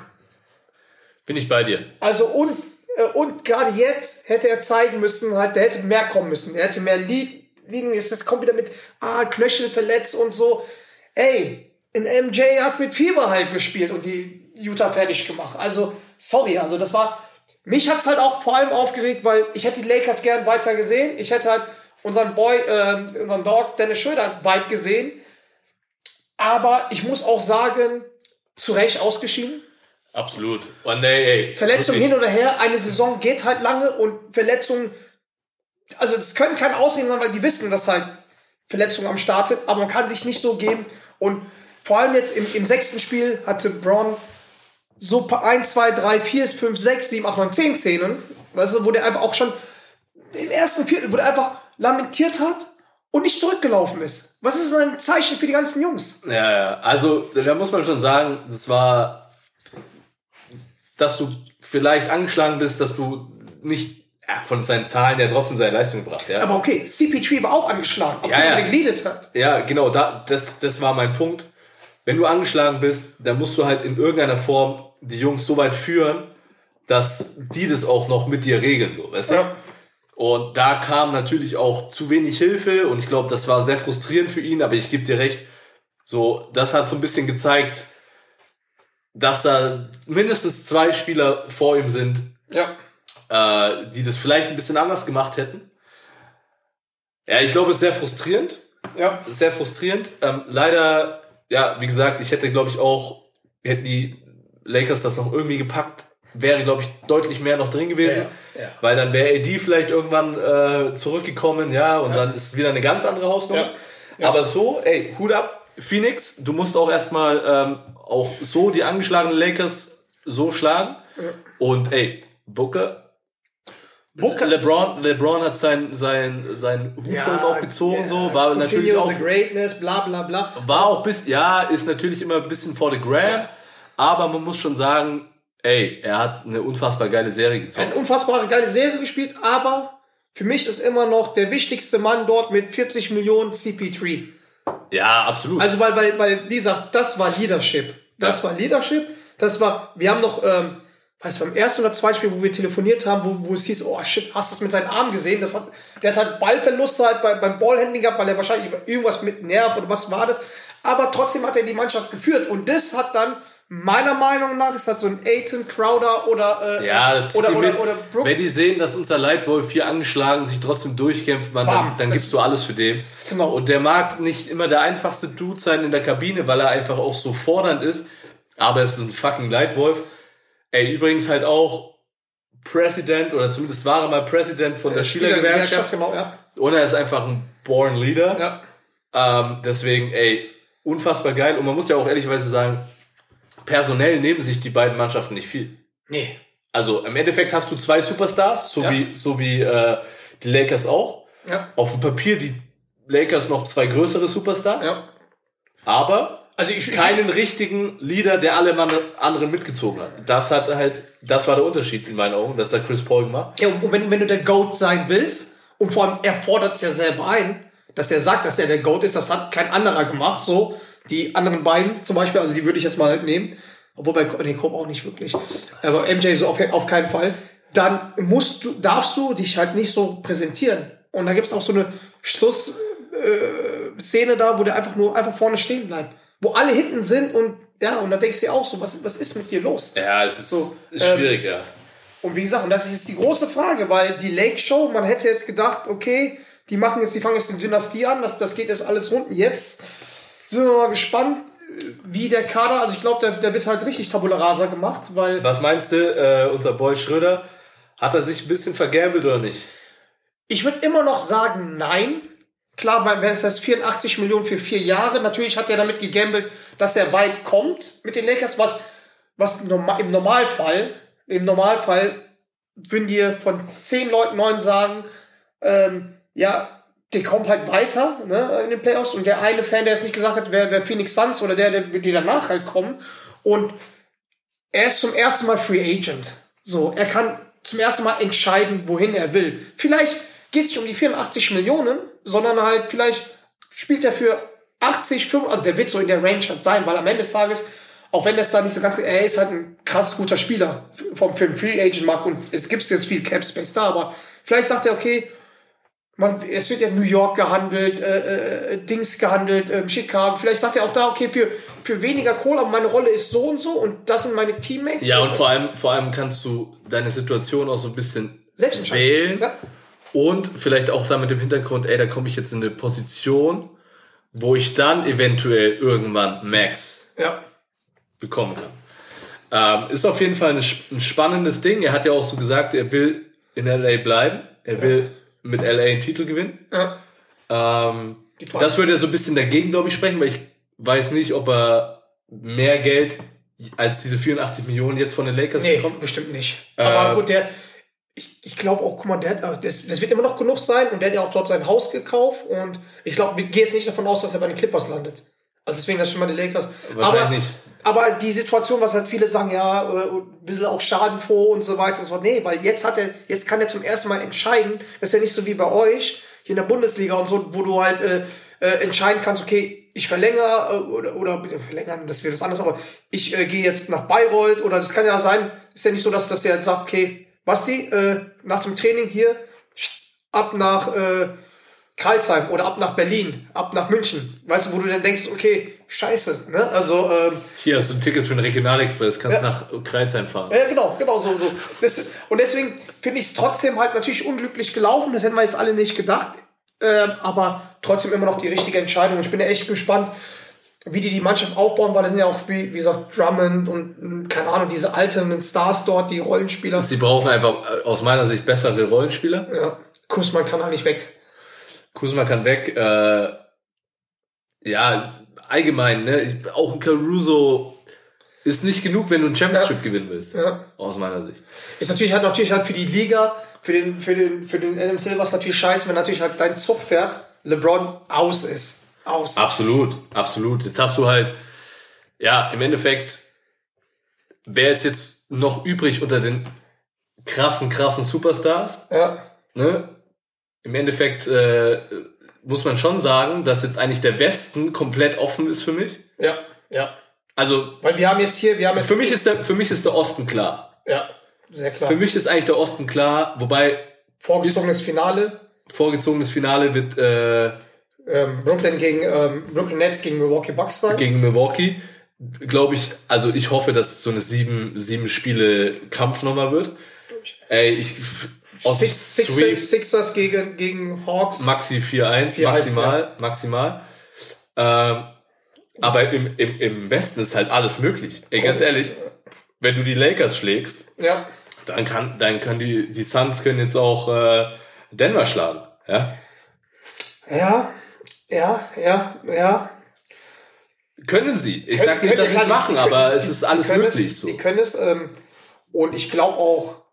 Bin ich bei dir. Also und, äh, und gerade jetzt hätte er zeigen müssen, halt, der hätte mehr kommen müssen. Er hätte mehr Lied, liegen. Das kommt wieder mit ah, Knöchel verletzt und so. Ey, in MJ hat mit Fieber halt gespielt und die Utah fertig gemacht. Also, sorry, also das war. Mich hat's halt auch vor allem aufgeregt, weil ich hätte die Lakers gern weiter gesehen. Ich hätte halt unseren Boy, äh, unseren Dog Dennis Schröder weit gesehen. Aber ich muss auch sagen, zu Recht ausgeschieden. Absolut. Und ey, ey. Verletzung hin oder her, eine Saison geht halt lange und Verletzungen, also das können keine Ausreden sein, weil die wissen, dass halt Verletzungen am Start sind, aber man kann sich nicht so geben und vor allem jetzt im, im sechsten Spiel hatte Braun so 1, 2, 3, 4, 5, 6, 7, 8, 9, 10 Szenen, weißt du, wo der einfach auch schon im ersten Viertel, wo der einfach lamentiert hat und nicht zurückgelaufen ist. Was ist so ein Zeichen für die ganzen Jungs? Ja, ja. Also, da muss man schon sagen, das war, dass du vielleicht angeschlagen bist, dass du nicht, ja, von seinen Zahlen ja trotzdem seine Leistung gebracht, ja. Aber okay, CP3 war auch angeschlagen, obwohl Ja, ja. er geleadet hat. Ja, genau, da, das, das war mein Punkt. Wenn du angeschlagen bist, dann musst du halt in irgendeiner Form die Jungs so weit führen, dass die das auch noch mit dir regeln, so, weißt du? Ja. Und da kam natürlich auch zu wenig Hilfe und ich glaube, das war sehr frustrierend für ihn, aber ich gebe dir recht, so, das hat so ein bisschen gezeigt, dass da mindestens zwei Spieler vor ihm sind, Ja. äh, die das vielleicht ein bisschen anders gemacht hätten. Ja, ich glaube, es ist sehr frustrierend. Ja. Sehr frustrierend. Ähm, leider, ja, wie gesagt, ich hätte, glaube ich, auch, hätten die Lakers das noch irgendwie gepackt, wäre, glaube ich, deutlich mehr noch drin gewesen. Ja, ja. Weil dann wäre AD vielleicht irgendwann äh, zurückgekommen, ja, und dann ist wieder eine ganz andere Hausnummer. Ja. Aber so, ey, Hut ab, Phoenix, du musst auch erstmal ähm, auch so die angeschlagenen Lakers so schlagen. Und ey, Booker. Booker- LeBron, LeBron hat sein, sein, sein Hufholm auch gezogen, so, war natürlich auch greatness, bla bla bla. war auch bis, ja, ist natürlich immer ein bisschen vor the gram, aber man muss schon sagen, ey, er hat eine unfassbar geile Serie Eine gezockt. unfassbare geile Serie gespielt, aber für mich ist immer noch der wichtigste Mann dort mit 40 Millionen CP3. Ja, absolut. Also weil, weil, weil, wie gesagt, das war Leadership. Das Ja. war Leadership. Das war, wir haben noch, ähm, weiß beim ersten oder zweiten Spiel, wo wir telefoniert haben, wo, wo es hieß, oh shit, hast du das mit seinen Armen gesehen? Das hat, der hat halt Ballverluste halt bei, beim Ballhandling gehabt, weil er wahrscheinlich irgendwas mit Nerv oder was war das. Aber trotzdem hat er die Mannschaft geführt und das hat dann meiner Meinung nach ist halt so ein Aiton Crowder oder äh, ja, das oder, oder, mit. oder Brook. Wenn die sehen, dass unser Leitwolf hier angeschlagen sich trotzdem durchkämpft, man, Bam. dann, dann Das- gibst du alles für den. Genau. Und der mag nicht immer der einfachste Dude sein in der Kabine, weil er einfach auch so fordernd ist. Aber es ist ein fucking Leitwolf. Ey, übrigens halt auch, President oder zumindest war er mal President von der Spielergewerkschaft. genau, ja. Und er ist einfach ein born Leader. ja. Ähm, deswegen, ey, unfassbar geil. Und man muss ja auch ehrlicherweise sagen, personell nehmen sich die beiden Mannschaften nicht viel. Nee. Also im Endeffekt hast du zwei Superstars, so Ja. wie, so wie äh, die Lakers auch. Ja. Auf dem Papier die Lakers noch zwei größere Superstars, Ja. aber Also ich, keinen richtigen Leader, der alle anderen mitgezogen hat. Das hat halt, das war der Unterschied in meinen Augen, dass da Chris Paul gemacht. Ja, und wenn, wenn du der GOAT sein willst, und vor allem er fordert es ja selber ein, dass er sagt, dass er der GOAT ist, das hat kein anderer gemacht, so. Die anderen beiden zum Beispiel, also die würde ich jetzt mal nehmen. Obwohl bei nee, Kobe auch nicht wirklich. Aber MJ so auf, auf keinen Fall. Dann musst du, darfst du dich halt nicht so präsentieren. Und da gibt's auch so eine Schlussszene äh, da, wo der einfach nur einfach vorne stehen bleibt. Wo alle hinten sind und ja, und da denkst du dir auch so, was, was ist mit dir los? Ja, es ist, So, ist ähm, schwierig, ja. Und wie gesagt, und das ist jetzt die große Frage, weil die Lake Show, man hätte jetzt gedacht, okay, die machen jetzt, die fangen jetzt die Dynastie an, das, das geht jetzt alles runden. Jetzt sind wir mal gespannt, wie der Kader, also ich glaube, der, der wird halt richtig Tabula Rasa gemacht, weil Was meinst du, äh, unser Boy Schröder, hat er sich ein bisschen vergambelt oder nicht? ich würde immer noch sagen, nein. Klar, wenn es das 84 Millionen für vier Jahre, natürlich hat er damit gegambelt, dass er weit kommt mit den Lakers, was, was im Normalfall, im Normalfall würden dir von zehn Leuten neun sagen, ähm, ja, der kommt halt weiter ne, in den Playoffs und der eine Fan, der es nicht gesagt hat, wäre wär Phoenix Suns oder der, der die danach halt kommen und er ist zum ersten Mal Free Agent. So, er kann zum ersten Mal entscheiden, wohin er will. Vielleicht geht es nicht um die 84 Millionen, sondern halt vielleicht spielt er für 80, 5, also der wird so in der Range halt sein, weil am Ende des Tages, auch wenn das da nicht so ganz, er ist halt ein krass guter Spieler vom, den Free Agent Markt und es gibt jetzt viel Cap Space da, aber vielleicht sagt er, okay, man, es wird ja New York gehandelt, äh, äh, Dings gehandelt, ähm, Chicago. Vielleicht sagt er auch da, okay, für, für weniger Kohle, aber meine Rolle ist so und so und das sind meine Teammates. Ja, und vor allem, vor allem kannst du deine Situation auch so ein bisschen Selbst entscheiden. wählen. Ja. Und vielleicht auch da mit dem Hintergrund, ey, da komme ich jetzt in eine Position, wo ich dann eventuell irgendwann Max Ja. bekommen kann. Ähm, ist auf jeden Fall ein, ein spannendes Ding. Er hat ja auch so gesagt, er will in LA bleiben. Er will mit LA einen Titel gewinnen. ja. Ähm, das würde ja so ein bisschen dagegen, glaube ich, sprechen, weil ich weiß nicht, ob er mehr Geld als diese 84 Millionen jetzt von den Lakers Nee, bekommt. bestimmt nicht. Äh, Aber gut, der, ich, ich glaube auch, guck mal, der hat, äh, das, das wird immer noch genug sein und der hat ja auch dort sein Haus gekauft und ich glaube, wir gehen jetzt nicht davon aus, dass er bei den Clippers landet. Also deswegen das schon mal die Lakers. Wahrscheinlich aber, nicht. Aber die Situation, was halt viele sagen, ja, äh, ein bisschen auch schadenfroh und so weiter, das war, nee, weil jetzt hat er, jetzt kann er zum ersten Mal entscheiden, das ist ja nicht so wie bei euch, hier in der Bundesliga und so, wo du halt äh, äh, entscheiden kannst, okay, ich verlängere äh, oder, oder verlängern, das wird was anderes, aber ich äh, gehe jetzt nach Bayreuth oder das kann ja sein, ist ja nicht so, dass, dass der sagt, okay, Basti, äh, nach dem Training hier ab nach äh, Karlsheim oder ab nach Berlin, ab nach München. Weißt du, wo du dann denkst, okay, scheiße, ne? Also, ähm, Hier hast du ein Ticket für den Regionalexpress, kannst Ja. nach Kreuzheim fahren. ja, genau, genau so. so. Das und deswegen finde ich es trotzdem halt natürlich unglücklich gelaufen. Das hätten wir jetzt alle nicht gedacht. Ähm, aber trotzdem immer noch die richtige Entscheidung. Ich bin ja echt gespannt, wie die die Mannschaft aufbauen, weil das sind ja auch, wie, wie gesagt, Drummond und, mh, keine Ahnung, diese alternden Stars dort, die Rollenspieler. Sie brauchen einfach äh, aus meiner Sicht bessere Rollenspieler. Ja, Kussmann kann eigentlich weg. Kuzma kann weg. Äh, ja, allgemein, ne? Auch ein Caruso ist nicht genug, wenn du ein Championship Ja. gewinnen willst. Ja. Aus meiner Sicht. Ist natürlich halt natürlich halt für die Liga, für den, für den, für den Adam Silver ist natürlich scheiße, wenn natürlich halt dein Zugpferd LeBron aus ist. Aus. Absolut, absolut. Jetzt hast du halt, ja, im Endeffekt, wer ist jetzt noch übrig unter den krassen, krassen Superstars? Ja. Ne? Im Endeffekt äh, muss man schon sagen, dass jetzt eigentlich der Westen komplett offen ist für mich. Ja. Ja. Also Weil wir haben jetzt hier, wir haben jetzt. für mich ist der, für mich ist der Osten klar. Ja, sehr klar. Für mich ist eigentlich der Osten klar, wobei Vorgezogenes Finale. vorgezogenes Finale wird äh, Ähm, Brooklyn gegen ähm, Brooklyn Nets gegen Milwaukee Bucks sein. gegen Milwaukee. Glaube ich, also ich hoffe, dass so eine sieben, sieben Spiele Kampf nochmal wird. Ey, ich aus Six, Sweep Sixers, gegen, gegen Hawks. Maxi 4-1, 4-1, maximal, maximal. Ähm, aber im, im, im Westen ist halt alles möglich. Ey, ganz ehrlich, wenn du die Lakers schlägst, ja. Dann kann, dann können die, die Suns können jetzt auch äh, Denver schlagen. Ja? Ja, ja, ja, ja. Können sie. Ich sag nicht, dass sie es klar, machen, die aber können- es ist alles können möglich es, so. Die können es, ähm, und ich glaube auch,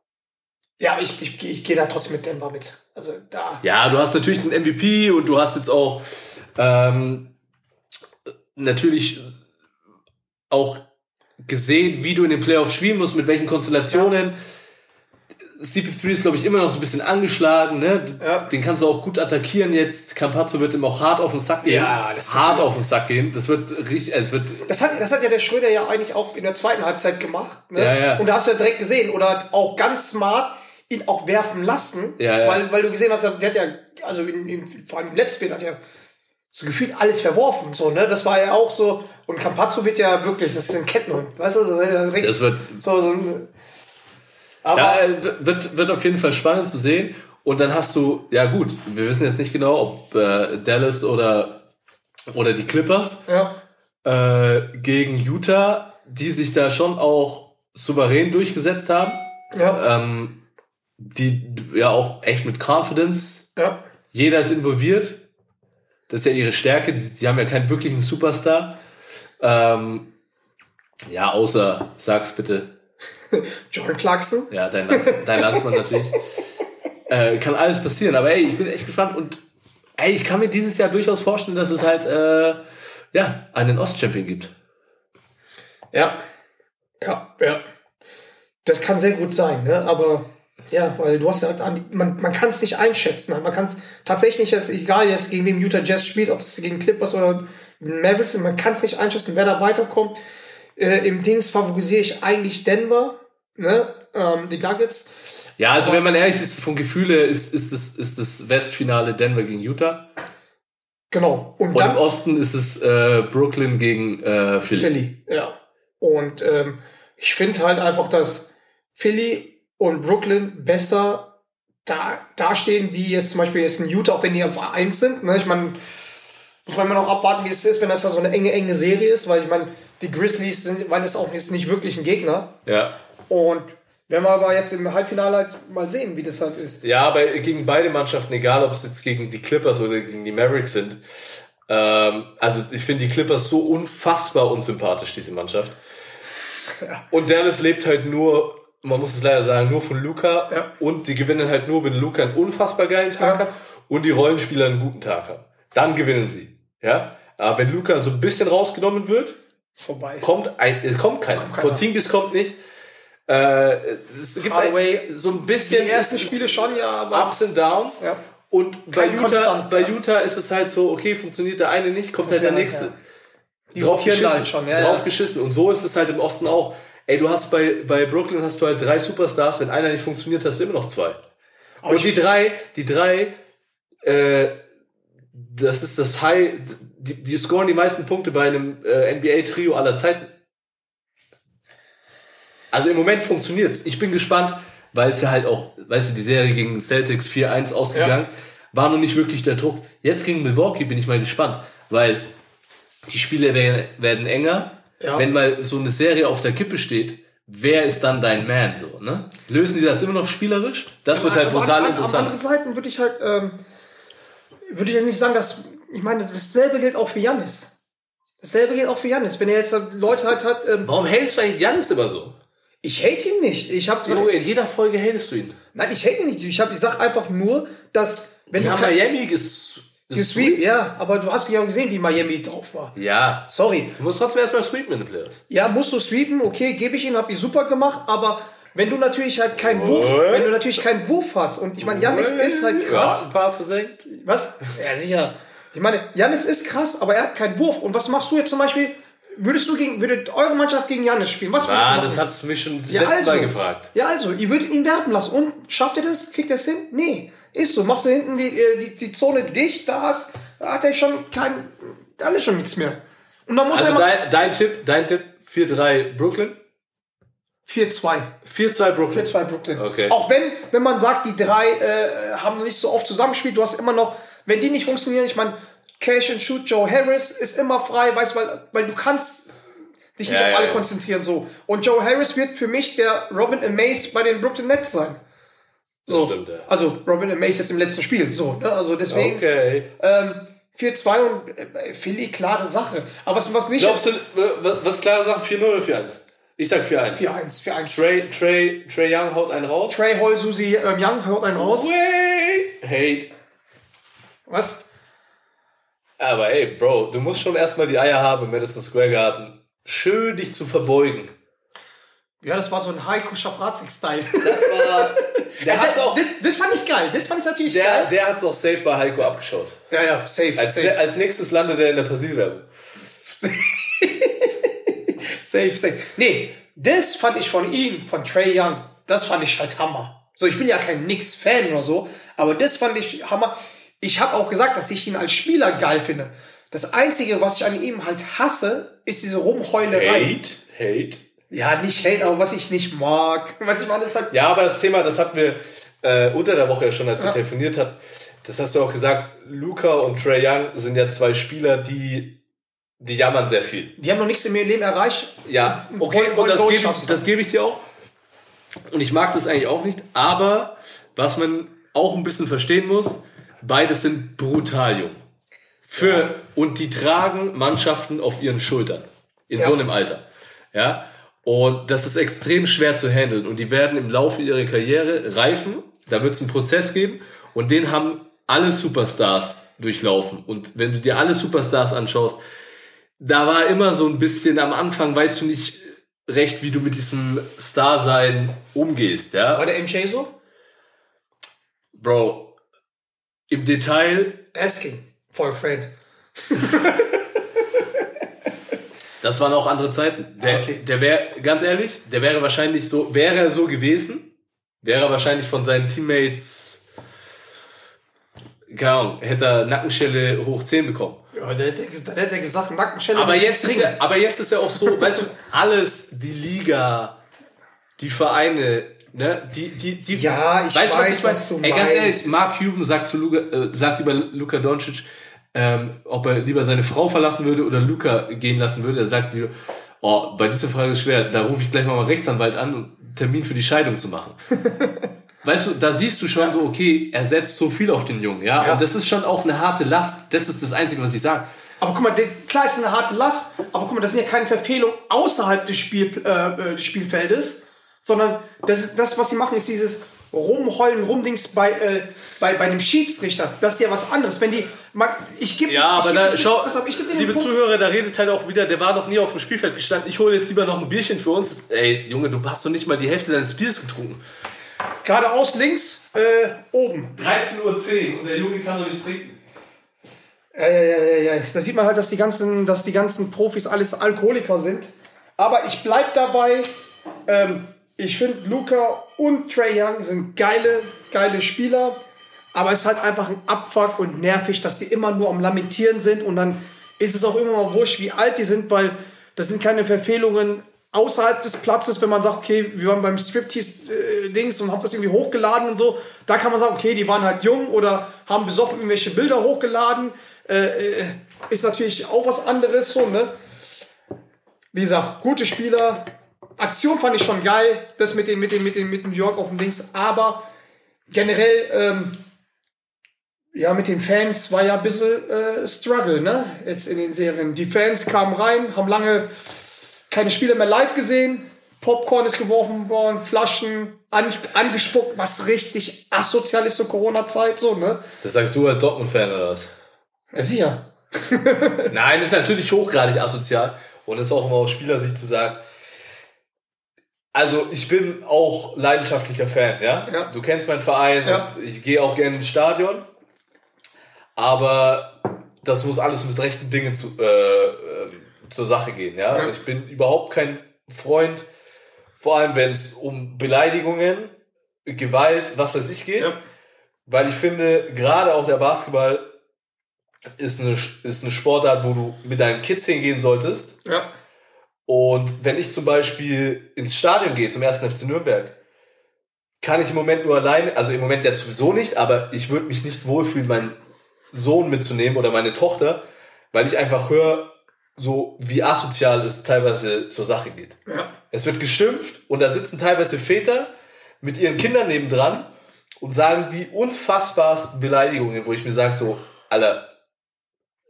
ja, ich, ich, ich gehe da trotzdem mit Denver mit. Also da. Ja, du hast natürlich den MVP und du hast jetzt auch ähm, natürlich auch gesehen, wie du in den Playoffs spielen musst, mit welchen Konstellationen. CP3 ist, glaube ich, immer noch so ein bisschen angeschlagen. Ne? Ja. Den kannst du auch gut attackieren jetzt. Campazzo wird ihm auch hart auf den Sack gehen. Ja, das ist- hart auf den Sack gehen. Das wird richtig, es wird Das hat, das hat ja der Schröder ja eigentlich auch in der zweiten Halbzeit gemacht. Ne? Ja, ja. Und da hast du ja direkt gesehen oder auch ganz smart ihn auch werfen lassen, Ja, ja. Weil, weil du gesehen hast, der hat ja, also in, in, vor allem im letzten Spiel hat er so gefühlt alles verworfen. So, ne? Das war ja auch so. Und Campazzo wird ja wirklich, das ist ein Kettenhund. Weißt du, so, direkt, Das wird so, so ein, aber Da wird, wird auf jeden Fall spannend zu sehen. Und dann hast du, ja gut, wir wissen jetzt nicht genau, ob äh, Dallas oder, oder die Clippers ja, äh, gegen Utah, die sich da schon auch souverän durchgesetzt haben. ja, Ähm, die ja auch echt mit Confidence. ja. Jeder ist involviert. Das ist ja ihre Stärke. Die, die haben ja keinen wirklichen Superstar. Ähm, ja, außer, sag's bitte, John Clarkson. Ja, dein, Lands, dein Landsmann natürlich. Äh, kann alles passieren, aber ey, ich bin echt gespannt und ey, ich kann mir dieses Jahr durchaus vorstellen, dass es halt äh, ja, einen Ostchampion gibt. Ja, ja, ja. Das kann sehr gut sein, ne? Aber ja, weil du hast ja, an- man, man kann es nicht einschätzen. Man kann es tatsächlich, jetzt, egal jetzt gegen wen Utah Jazz spielt, ob es gegen Clippers oder Mavericks man kann es nicht einschätzen, wer da weiterkommt. Äh, Im Dings favorisiere ich eigentlich Denver, ne? Ähm, die Nuggets. Ja, also wenn man ehrlich ist, vom Gefühle ist, ist, das, ist das Westfinale Denver gegen Utah. Genau. Und Und im dann Osten ist es äh, Brooklyn gegen äh, Philly. Philly, ja. Und ähm, ich finde halt einfach, dass Philly und Brooklyn besser da dastehen, wie jetzt zum Beispiel jetzt in Utah, auch wenn die auf eins sind. Ne? Ich meine, muss man immer noch abwarten, wie es ist, wenn das da so eine enge, enge Serie ist, weil ich meine, die Grizzlies sind, weil es auch jetzt nicht wirklich ein Gegner. Ja. Und werden wir aber jetzt im Halbfinale halt mal sehen, wie das halt ist. Ja, aber gegen beide Mannschaften, egal ob es jetzt gegen die Clippers oder gegen die Mavericks sind, ähm, also ich finde die Clippers so unfassbar unsympathisch, diese Mannschaft. Und Dallas lebt halt nur, man muss es leider sagen, nur von Luca. Ja. Und die gewinnen halt nur, wenn Luca einen unfassbar geilen Tag Ja. hat und die Rollenspieler einen guten Tag haben. Dann gewinnen sie. Ja. Aber wenn Luca so ein bisschen rausgenommen wird, Vorbei. kommt ein, es kommt keiner. Kommt keiner. Porzingis kommt nicht. Äh, es gibt so ein bisschen Die ersten Spiele schon, ja, aber Ups and Downs. Ja. Und bei Utah, bei. Utah ist es halt so, okay, funktioniert der eine nicht, kommt halt der nächste. die Drauf geschissen, halt schon. Ja, drauf ja. geschissen. Und so ist es halt im Osten auch. Ey, du hast bei, bei Brooklyn hast du halt drei Superstars, wenn einer nicht funktioniert, hast du immer noch zwei. Und die drei, die drei, äh, das ist das High, die, die scoren die meisten Punkte bei einem äh, NBA-Trio aller Zeiten. Also im Moment funktioniert's. Ich bin gespannt, weil es ja halt auch, weißt du, die Serie gegen Celtics 4-1 ausgegangen, war noch nicht wirklich der Druck. Jetzt gegen Milwaukee bin ich mal gespannt, weil die Spiele werden, werden enger. Ja. Wenn mal so eine Serie auf der Kippe steht, wer ist dann dein Man so, ne? Lösen die das immer noch spielerisch? Das wird halt brutal an, interessant. An anderen Seiten würde ich halt, ähm, würde ich ja nicht sagen, dass, ich meine, dasselbe gilt auch für Janis. Dasselbe gilt auch für Janis. Wenn er jetzt Leute halt hat, ähm, Warum hatest du eigentlich Janis immer so? ich hate ihn nicht. Ich habe So, in jeder Folge hatest du ihn. nein, ich hate ihn nicht. Ich, hab, ich sag einfach nur, dass, wenn Die du Miami ges gesweept, ja, aber du hast ja gesehen, wie Miami drauf war. Ja. Sorry. Du musst trotzdem erstmal sweepen in den Playoffs. Ja, musst du sweepen, okay, gebe ich ihn, hab ich super gemacht, aber wenn du natürlich halt keinen Wurf, What? wenn du natürlich keinen Wurf hast und ich meine, Janis ist halt krass. Ja, ein paar versenkt. Was? Ja, sicher. Ich meine, Janis ist krass, aber er hat keinen Wurf. Und was machst du jetzt zum Beispiel? Würdest du gegen, würde eure Mannschaft gegen Janis spielen? Was würdet ihr Ah, das hast du mich schon das ja, letzte also, Mal gefragt. Ja, also, ihr würdet ihn werfen lassen. Und schafft er das? Kriegt er es hin? Nee. Ist so. Machst du hinten die, äh, die, die Zone dicht, da, hast, da hat er schon kein, da ist schon nichts mehr. Und dann muss Also er dein, dein Tipp, dein Tipp 4-3 Brooklyn. 4-2. 4-2 Brooklyn. 4-2 Brooklyn. Okay. Auch wenn, wenn man sagt, die drei äh, haben noch nicht so oft zusammengespielt, du hast immer noch, wenn die nicht funktionieren, ich meine, Cash and Shoot, Joe Harris ist immer frei, weißt du, weil, weil du kannst, dich nicht Ja, auf ja, alle ja. konzentrieren, so. Und Joe Harris wird für mich der Robin Amaze bei den Brooklyn Nets sein. So. stimmt, ja. Also Robin Amaze jetzt im letzten Spiel, so, ne? Also deswegen Okay. ähm, 4-2 und äh, Philly, klare Sache. Aber was, was mich Glaubst du, wa- was klare Sache, 4-0 oder 4-1? Ich sag 4-1. 4-1, 4-1. Trey, Trey, Trey Young haut einen raus. Trey Hall, Susi ähm, Young haut einen raus. Way. Hate. Was? Aber ey, Bro, du musst schon erstmal die Eier haben im Madison Square Garden. Schön dich zu verbeugen. Ja, das war so ein Heiko Schaprazik-Style. Das war. Der hat's auch. das, das fand ich geil. Das fand ich natürlich Der, geil. der hat's auch safe bei Heiko abgeschaut. Ja, ja, safe, Als, safe, als nächstes landet er in der Persil-Werbung. safe, safe. Nee, das fand ich von ihm, von Trey Young, das fand ich halt Hammer. So, ich bin ja kein Knicks-Fan oder so, aber das fand ich Hammer. Ich habe auch gesagt, dass ich ihn als Spieler geil finde. Das Einzige, was ich an ihm halt hasse, ist diese Rumheulerei. Hate? Hate? Ja, nicht Hate, aber was ich nicht mag. Was ich meine, ist halt, Ja, aber das Thema, das hatten wir äh, unter der Woche ja schon, als wir Ja. telefoniert hatten. Das hast du auch gesagt, Luca und Trey Young sind ja zwei Spieler, die, die jammern sehr viel. die haben noch nichts in ihrem Leben erreicht. Ja, okay, Wollen- und wollen das gebe ich, das gebe ich dir auch. Und ich mag das eigentlich auch nicht, aber was man auch ein bisschen verstehen muss, beides sind brutal jung. Für, Und die tragen Mannschaften auf ihren Schultern. In Ja. so einem Alter. Ja. Und das ist extrem schwer zu handeln. Und die werden im Laufe ihrer Karriere reifen. Da wird es einen Prozess geben. Und den haben alle Superstars durchlaufen. Und wenn du dir alle Superstars anschaust, da war immer so ein bisschen am Anfang, weißt du nicht recht, wie du mit diesem Star-Sein umgehst, ja? War der MJ so? Bro, im Detail, Asking for a friend. das waren auch andere Zeiten. Der, Okay. der wäre, ganz ehrlich, der wäre wahrscheinlich so, wäre er so gewesen, wäre er wahrscheinlich von seinen Teammates, keine Ahnung, hätte er Nackenschelle hoch 10 bekommen. Ja, der, der, der, gesagt, Nackenschelle. Aber jetzt, ist Ringen. aber jetzt ist ja auch so, weißt du, alles, die Liga, die Vereine, ne, die, die, die, Ja, ich weißt du, weiß, was du Ey, ganz meinst. ehrlich, Mark Cuban sagt zu Luka, äh, sagt über Luka Doncic, ähm, ob er lieber seine Frau verlassen würde oder Luka gehen lassen würde. Er sagt, oh, bei dieser Frage ist schwer, da rufe ich gleich mal meinen Rechtsanwalt an, um einen Termin für die Scheidung zu machen. Weißt du, da siehst du schon so, okay, er setzt so viel auf den Jungen, ja? Ja. Und das ist schon auch eine harte Last. Das ist das Einzige, was ich sage. Aber guck mal, der, klar ist eine harte Last, aber guck mal, das sind ja keine Verfehlungen außerhalb des, Spiel, äh, äh, des Spielfeldes, sondern das, ist, das, was sie machen, ist dieses Rumheulen, Rumdings bei, äh, bei, bei einem Schiedsrichter. Das ist ja was anderes. Wenn die, man, ich gebe Ja, ich aber geb- da, ich schau, auf, ich geb liebe. Zuhörer, da redet halt auch wieder, der war noch nie auf dem Spielfeld gestanden. Ich hole jetzt lieber noch ein Bierchen für uns. Ey, Junge, du hast doch nicht mal die Hälfte deines Biers getrunken. Geradeaus links, äh, oben. 13.10 Uhr und der Junge kann doch nicht trinken. Ja, ja, ja, ja. Da sieht man halt, dass die ganzen, dass die ganzen Profis alles Alkoholiker sind. Aber ich bleib dabei. Ähm, ich finde, Luca und Trey Young sind geile, geile Spieler. Aber es ist halt einfach ein Abfuck und nervig, dass die immer nur am Lamentieren sind. Und dann ist es auch immer mal wurscht, wie alt die sind, weil das sind keine Verfehlungen außerhalb des Platzes, wenn man sagt, okay, wir waren beim Striptease-Dings und haben das irgendwie hochgeladen und so. Da kann man sagen, okay, die waren halt jung oder haben besoffen irgendwelche Bilder hochgeladen. Äh, äh, ist natürlich auch was anderes so, ne? Wie gesagt, gute Spieler. Aktion fand ich schon geil, das mit dem, mit dem, mit dem, mit New York auf dem Dings, aber generell, ähm, ja, mit den Fans war ja ein bisschen äh, Struggle, ne? Jetzt in den Serien. Die Fans kamen rein, haben lange keine Spiele mehr live gesehen. Popcorn ist geworfen worden, Flaschen an, angespuckt, was richtig asozial ist zur Corona-Zeit, so, ne? Das sagst du als Dortmund-Fan oder was? Ja, sicher. Nein, ist natürlich hochgradig asozial und ist auch immer aus Spielersicht zu sagen. Also, ich bin auch leidenschaftlicher Fan, ja? Ja. Du kennst meinen Verein Ja. ich gehe auch gerne ins Stadion. Aber das muss alles mit rechten Dingen zu, äh, äh, zur Sache gehen, ja? Ja. Ich bin überhaupt kein Freund, vor allem wenn es um Beleidigungen, Gewalt, was weiß ich geht. Weil ich finde, gerade auch der Basketball ist eine, ist eine Sportart, wo du mit deinen Kids hingehen solltest. Ja. Und wenn ich zum Beispiel ins Stadion gehe, zum ersten FC Nürnberg, kann ich im Moment nur alleine, also im Moment jetzt sowieso nicht, aber ich würde mich nicht wohlfühlen, meinen Sohn mitzunehmen oder meine Tochter, weil ich einfach höre, so wie asozial es teilweise zur Sache geht. Ja. Es wird geschimpft und da sitzen teilweise Väter mit ihren Kindern nebendran und sagen die unfassbarsten Beleidigungen, wo ich mir sage so, Alter,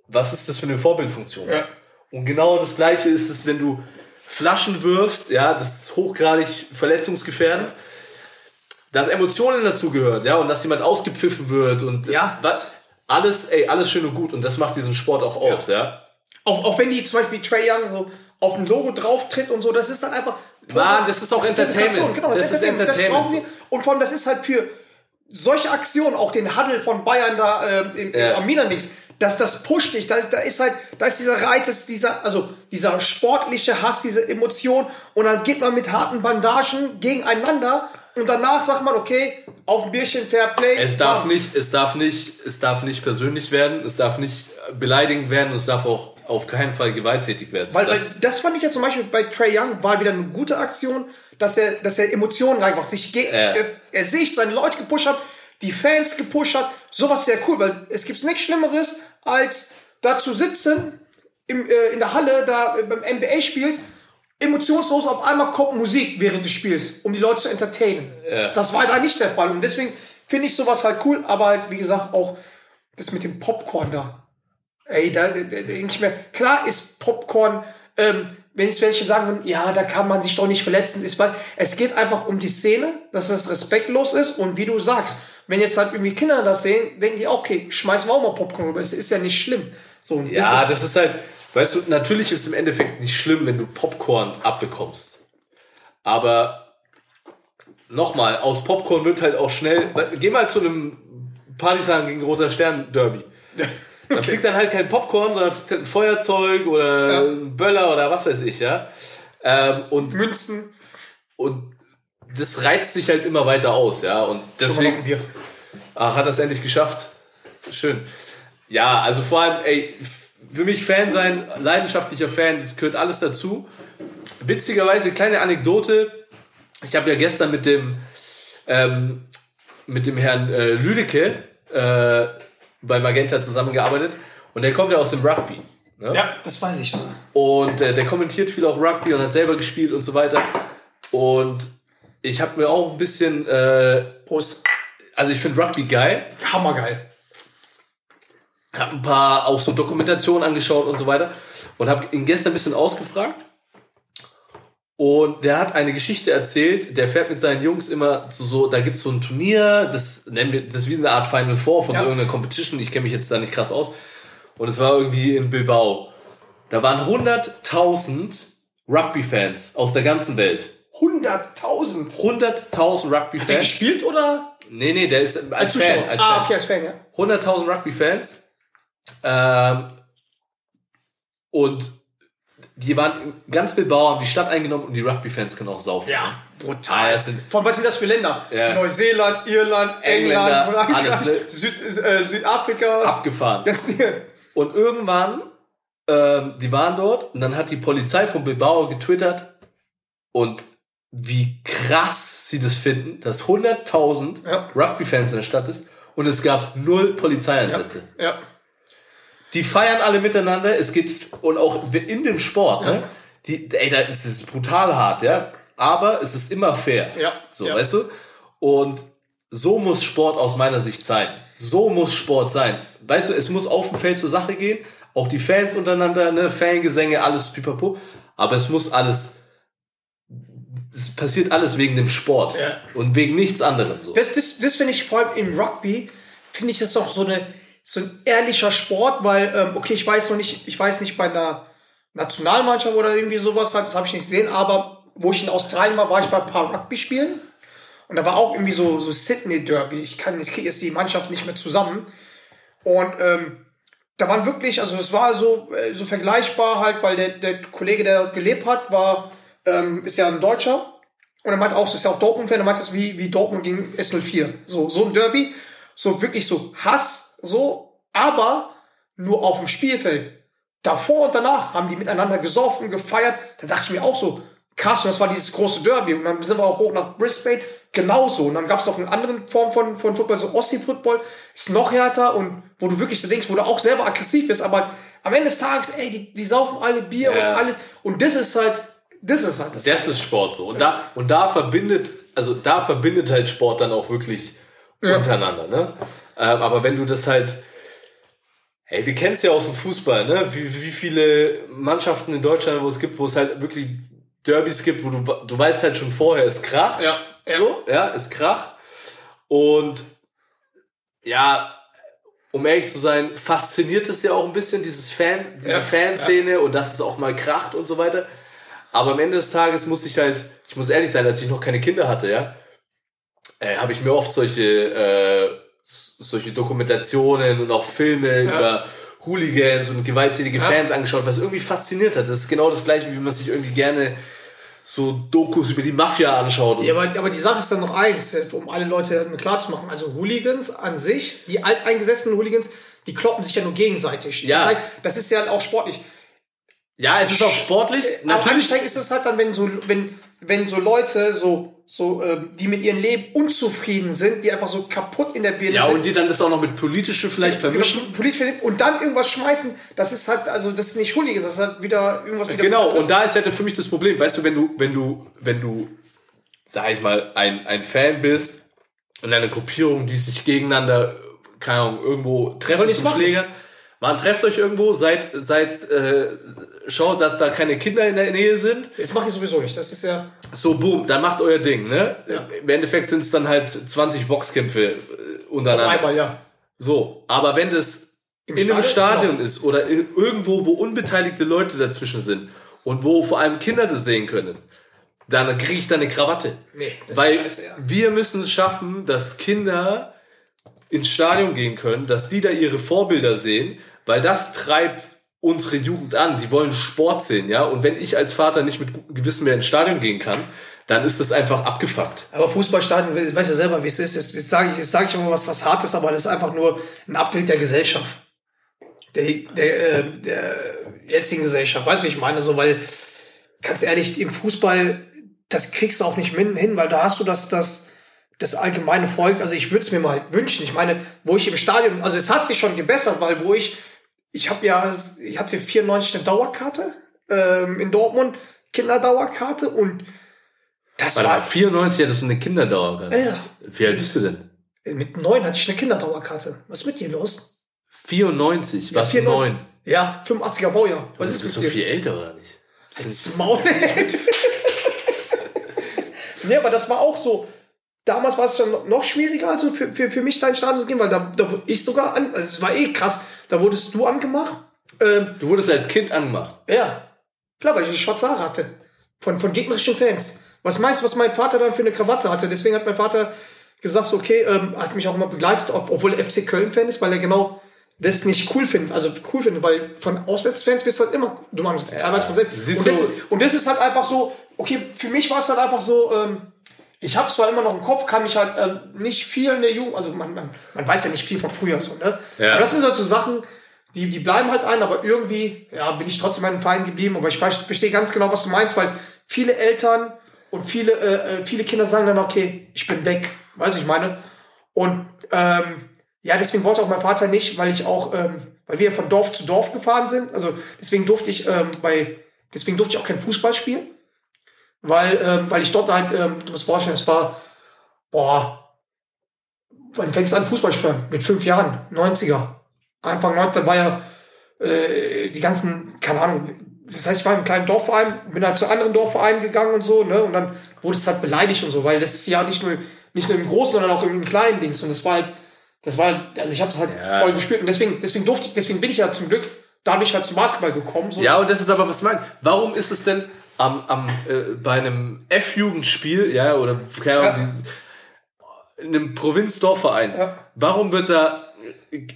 was ist das für eine Vorbildfunktion? Ja. Und genau das gleiche ist es, wenn du Flaschen wirfst, ja, das ist hochgradig verletzungsgefährdend. Dass Emotionen dazu gehört, ja, und dass jemand ausgepfiffen wird und Ja. wa- alles, ey, alles schön und gut und das macht diesen Sport auch aus, ja. Auch, auch wenn die zum Beispiel Trey Young so auf ein Logo drauf tritt und so, das ist dann einfach. Mann, das ist auch Entertainment. Provokation, Genau, das, Das ist ist Entertainment. Das Entertainment. brauchen wir. Und vor allem, das ist halt für solche Aktionen, auch den Huddle von Bayern da äh, im, Ja. am Minanix, dass das pusht dich. Da, da ist halt, da ist dieser Reiz, das ist dieser, also dieser sportliche Hass, diese Emotion. Und dann geht man mit harten Bandagen gegeneinander und danach sagt man, okay, auf ein Bierchen Fair Play. Es darf bam. nicht, es darf nicht, es darf nicht persönlich werden, es darf nicht beleidigend werden, es darf auch auf keinen Fall gewalttätig werden. Weil, weil das, das fand ich ja zum Beispiel bei Trey Young war wieder eine gute Aktion, dass er, dass er Emotionen reinmacht, sich Ja. er, er sich seine Leute gepusht hat, die Fans gepusht hat, sowas sehr cool, weil es gibt nichts Schlimmeres als da zu sitzen im, äh, in der Halle da äh, beim NBA Spiel emotionslos auf einmal kommt Musik während des Spiels, um die Leute zu entertainen. Ja. Das war da nicht der Fall und deswegen finde ich sowas halt cool, aber halt, wie gesagt auch das mit dem Popcorn da. Ey, da, da, da denke ich mir, klar ist Popcorn, ähm, wenn jetzt welche sagen würden, ja, da kann man sich doch nicht verletzen, ist, weil es geht einfach um die Szene, dass es respektlos ist und wie du sagst, wenn jetzt halt irgendwie Kinder das sehen, denken die, okay, schmeißen wir auch mal Popcorn rüber, es ist ja nicht schlimm. So, ja, ist, das ist halt, weißt du, natürlich ist im Endeffekt nicht schlimm, wenn du Popcorn abbekommst. Aber nochmal, aus Popcorn wird halt auch schnell, geh mal zu einem Partisan gegen Roter Stern Derby. Da fliegt dann halt kein Popcorn, sondern fliegt halt ein Feuerzeug oder Ja. ein Böller oder was weiß ich, ja. Ähm, und, Münzen, und das reizt sich halt immer weiter aus, ja. Und deswegen. Ach, hat das endlich geschafft. Schön. Ja, also vor allem, ey, für mich Fan sein, leidenschaftlicher Fan, das gehört alles dazu. Witzigerweise, kleine Anekdote. Ich habe ja gestern mit dem, ähm, mit dem Herrn äh, Lüdecke äh, bei Magenta zusammengearbeitet und der kommt ja aus dem Rugby. Ne? Ja, das weiß ich. Und äh, der kommentiert viel auch Rugby und hat selber gespielt und so weiter. Und ich habe mir auch ein bisschen, äh, Prost. also ich finde Rugby geil. Hammergeil. habe ein paar auch so Dokumentationen angeschaut und so weiter und habe ihn gestern ein bisschen ausgefragt. Und der hat eine Geschichte erzählt, der fährt mit seinen Jungs immer zu so, da gibt's so ein Turnier, das nennen wir, das ist wie eine Art Final Four von Ja. irgendeiner Competition, ich kenne mich jetzt da nicht krass aus. Und es war irgendwie in Bilbao. Da waren 100.000 Rugby-Fans aus der ganzen Welt. 100.000. 100.000 Der Rugby-Fans. gespielt oder Nee, nee, der ist als, Zuschauer? Fan. Als ah, Fan. okay, als Fan, ja. 100.000 Rugby-Fans. Ähm, und die waren in ganz Bilbao, haben die Stadt eingenommen und die Rugby-Fans können auch saufen. Ja, brutal. Ah, Von was sind das für Länder? Ja. Neuseeland, Irland, Engländer, England, Frankreich, alles, ne? Süd, äh, Südafrika. abgefahren. Das, Und irgendwann, ähm, die waren dort und dann hat die Polizei von Bilbao getwittert und wie krass sie das finden, dass 100.000 Ja. Rugby-Fans in der Stadt ist und es gab null Polizeieinsätze. ja. Die feiern alle miteinander. Es geht und auch in dem Sport, ne? Die, ey, da ist es brutal hart, ja. Aber es ist immer fair. Ja, So, ja. weißt du? Und so muss Sport aus meiner Sicht sein. So muss Sport sein. Weißt du, es muss auf dem Feld zur Sache gehen. Auch die Fans untereinander, ne, Fangesänge, alles pipapo. Aber es muss alles, es passiert alles wegen dem Sport. Ja. Und wegen nichts anderem. So. Das, das, das finde ich vor allem im Rugby, finde ich das auch so, eine, so ein ehrlicher Sport, weil, ähm, okay, ich weiß noch nicht, ich weiß nicht bei einer Nationalmannschaft oder irgendwie sowas, das habe ich nicht gesehen, aber wo ich in Australien war, war ich bei ein paar Rugby-Spielen und da war auch irgendwie so, so Sydney Derby. Ich kann, ich kriege jetzt die Mannschaft nicht mehr zusammen. Und ähm, da waren wirklich, also es war so, äh, so vergleichbar halt, weil der, der Kollege, der dort gelebt hat, war, ähm, ist ja ein Deutscher. Und er meinte auch, so ist ja auch Dortmund-Fan, er meinte das wie, wie Dortmund gegen S04. So, so ein Derby, so wirklich so Hass, so, aber nur auf dem Spielfeld. Davor und danach haben die miteinander gesoffen, gefeiert. Da dachte ich mir auch so, krass, und das war dieses große Derby. Und dann sind wir auch hoch nach Brisbane, genauso. Und dann gab es noch eine andere Form von, von Football, so Aussie-Football, ist noch härter und wo du wirklich denkst, wo du auch selber aggressiv bist, aber am Ende des Tages, ey, die, die saufen alle Bier Ja. und alles. Und das ist halt, das ist halt das. Das ist Sport so. Und da, und da verbindet, also da verbindet halt Sport dann auch wirklich untereinander, ne? Ähm, aber wenn du das halt, hey, wir kennen es ja aus dem Fußball, ne? Wie, wie viele Mannschaften in Deutschland, wo es gibt, wo es halt wirklich Derbys gibt, wo du, du weißt halt schon vorher, es kracht. Ja, ja. So, ja, es kracht. Und ja, um ehrlich zu sein, fasziniert es ja auch ein bisschen, dieses Fan, diese Ja, Fanszene und dass es auch mal kracht und so weiter. Aber am Ende des Tages muss ich halt, ich muss ehrlich sein, als ich noch keine Kinder hatte, ja, äh, habe ich mir oft solche, äh, solche Dokumentationen und auch Filme über Hooligans und gewalttätige Ja. Fans angeschaut, was irgendwie fasziniert hat. Das ist genau das gleiche, wie man sich irgendwie gerne so Dokus über die Mafia anschaut. Ja, aber, aber die Sache ist dann noch eins, äh, um alle Leute klar zu machen. Also Hooligans an sich, die alteingesessenen Hooligans, die kloppen sich ja nur gegenseitig. Ja. Das heißt, das ist ja auch sportlich. Ja, es ist auch sportlich. Aber Natürlich. anstrengend ist es halt dann, wenn so, wenn, wenn so Leute so, so, ähm, die mit ihrem Leben unzufrieden sind, die einfach so kaputt in der Birne Ja, sind. und die dann das auch noch mit politische vielleicht vermischen. Politisch und dann irgendwas schmeißen, das ist halt, also das ist nicht Hooligans, das ist halt wieder irgendwas wieder Genau, und da ist halt für mich das Problem, weißt du, wenn du, wenn du, wenn du, sag ich mal, ein, ein Fan bist und eine Gruppierung, die sich gegeneinander, keine Ahnung, irgendwo treffen zum machen? Man trefft euch irgendwo, seid, seid, äh, schaut, dass da keine Kinder in der Nähe sind, Das mache ich sowieso nicht. Das ist ja. so boom, dann macht euer Ding, ne? Ja. Im Endeffekt sind es dann halt 20 Boxkämpfe äh, Auf untereinander. einmal, ja. So, aber wenn das Im in einem Stadion? Stadion Genau. ist oder irgendwo, wo unbeteiligte Leute dazwischen sind und wo vor allem Kinder das sehen können, dann kriege ich da eine Krawatte. Nee, das Weil ist scheiße, ja. wir müssen es schaffen, dass Kinder ins Stadion gehen können, dass die da ihre Vorbilder sehen, weil das treibt unsere Jugend an. Die wollen Sport sehen, ja. Und wenn ich als Vater nicht mit gutem Gewissen mehr ins Stadion gehen kann, dann ist das einfach abgefuckt. Aber Fußballstadien, ich weiß ja selber, wie es ist. Jetzt, jetzt sage ich, sag ich immer was, was Hartes, aber das ist einfach nur ein Abbild der Gesellschaft. Der, der, äh, der jetzigen Gesellschaft. Weißt du, ich meine? So, weil, ganz ehrlich, im Fußball, das kriegst du auch nicht hin, weil da hast du das, das, das allgemeine Volk. Also ich würde es mir mal wünschen. Ich meine, wo ich im Stadion, also es hat sich schon gebessert, weil wo ich, ich habe ja, ich hatte 94 eine Dauerkarte ähm, in Dortmund, Kinderdauerkarte und das Warte war 94 hattest du eine Kinderdauer. gehabt. Ja. Wie alt bist du denn? Mit neun hatte ich eine Kinderdauerkarte. Was ist mit dir los? 94, was für 94. neun? Ja, 85er Baujahr. Was Du ist bist so viel älter, oder nicht? Maul. nee, aber das war auch so. Damals war es schon noch schwieriger, also für, für, für mich in Stadion zu gehen, weil da, da wurde ich sogar an, also es war eh krass, da wurdest du angemacht. Ähm, Du wurdest als Kind angemacht. ja, klar, weil ich schwarze Haare hatte. Von, von gegnerischen Fans. Was meinst du, was mein Vater dann für eine Krawatte hatte? Deswegen hat mein Vater gesagt, so, okay, ähm, hat mich auch immer begleitet, ob- obwohl er FC Köln-Fan ist, weil er genau das nicht cool findet. Also cool findet, weil von Auswärtsfans wirst du halt immer, du meinst teilweise von selbst. Und das, und das ist halt einfach so, okay, für mich war es halt einfach so, ähm, ich habe zwar immer noch im Kopf, kann mich halt ähm, nicht viel in der Jugend, also man, man, man weiß ja nicht viel von früher so, ne? Ja. Aber das sind halt so Sachen, die, die bleiben halt ein, aber irgendwie, ja, bin ich trotzdem in meinem Verein geblieben, aber ich ver- verstehe ganz genau, was du meinst, weil viele Eltern und viele, äh, äh, viele Kinder sagen dann, okay, ich bin weg, weiß ich meine. Und ähm, ja, deswegen wollte auch mein Vater nicht, weil ich auch, ähm, weil wir von Dorf zu Dorf gefahren sind, also deswegen durfte ich ähm, bei, deswegen durfte ich auch kein Fußball spielen, weil, ähm, weil ich dort halt, ähm, du musst vorstellen, es war, boah, wann fängst du an Fußball spielen? Mit fünf Jahren, 90er. Anfang 90er war ja äh, die ganzen, keine Ahnung, das heißt, ich war im kleinen Dorfverein, bin halt zu anderen Dorfvereinen gegangen und so, ne? Und dann wurde es halt beleidigt und so, weil das ist ja nicht nur, nicht nur im Großen, sondern auch im kleinen Dings. Und das war halt, das war halt, also ich habe das halt Ja. voll gespielt. Und deswegen, deswegen durfte ich, deswegen bin ich ja zum Glück dadurch halt zum Basketball gekommen. So. Ja, und das ist aber, was ich meine. Warum ist es denn am, am, äh, bei einem F-Jugendspiel, ja, oder keine Ahnung, die, in einem Provinzdorfverein, Ja. warum wird da,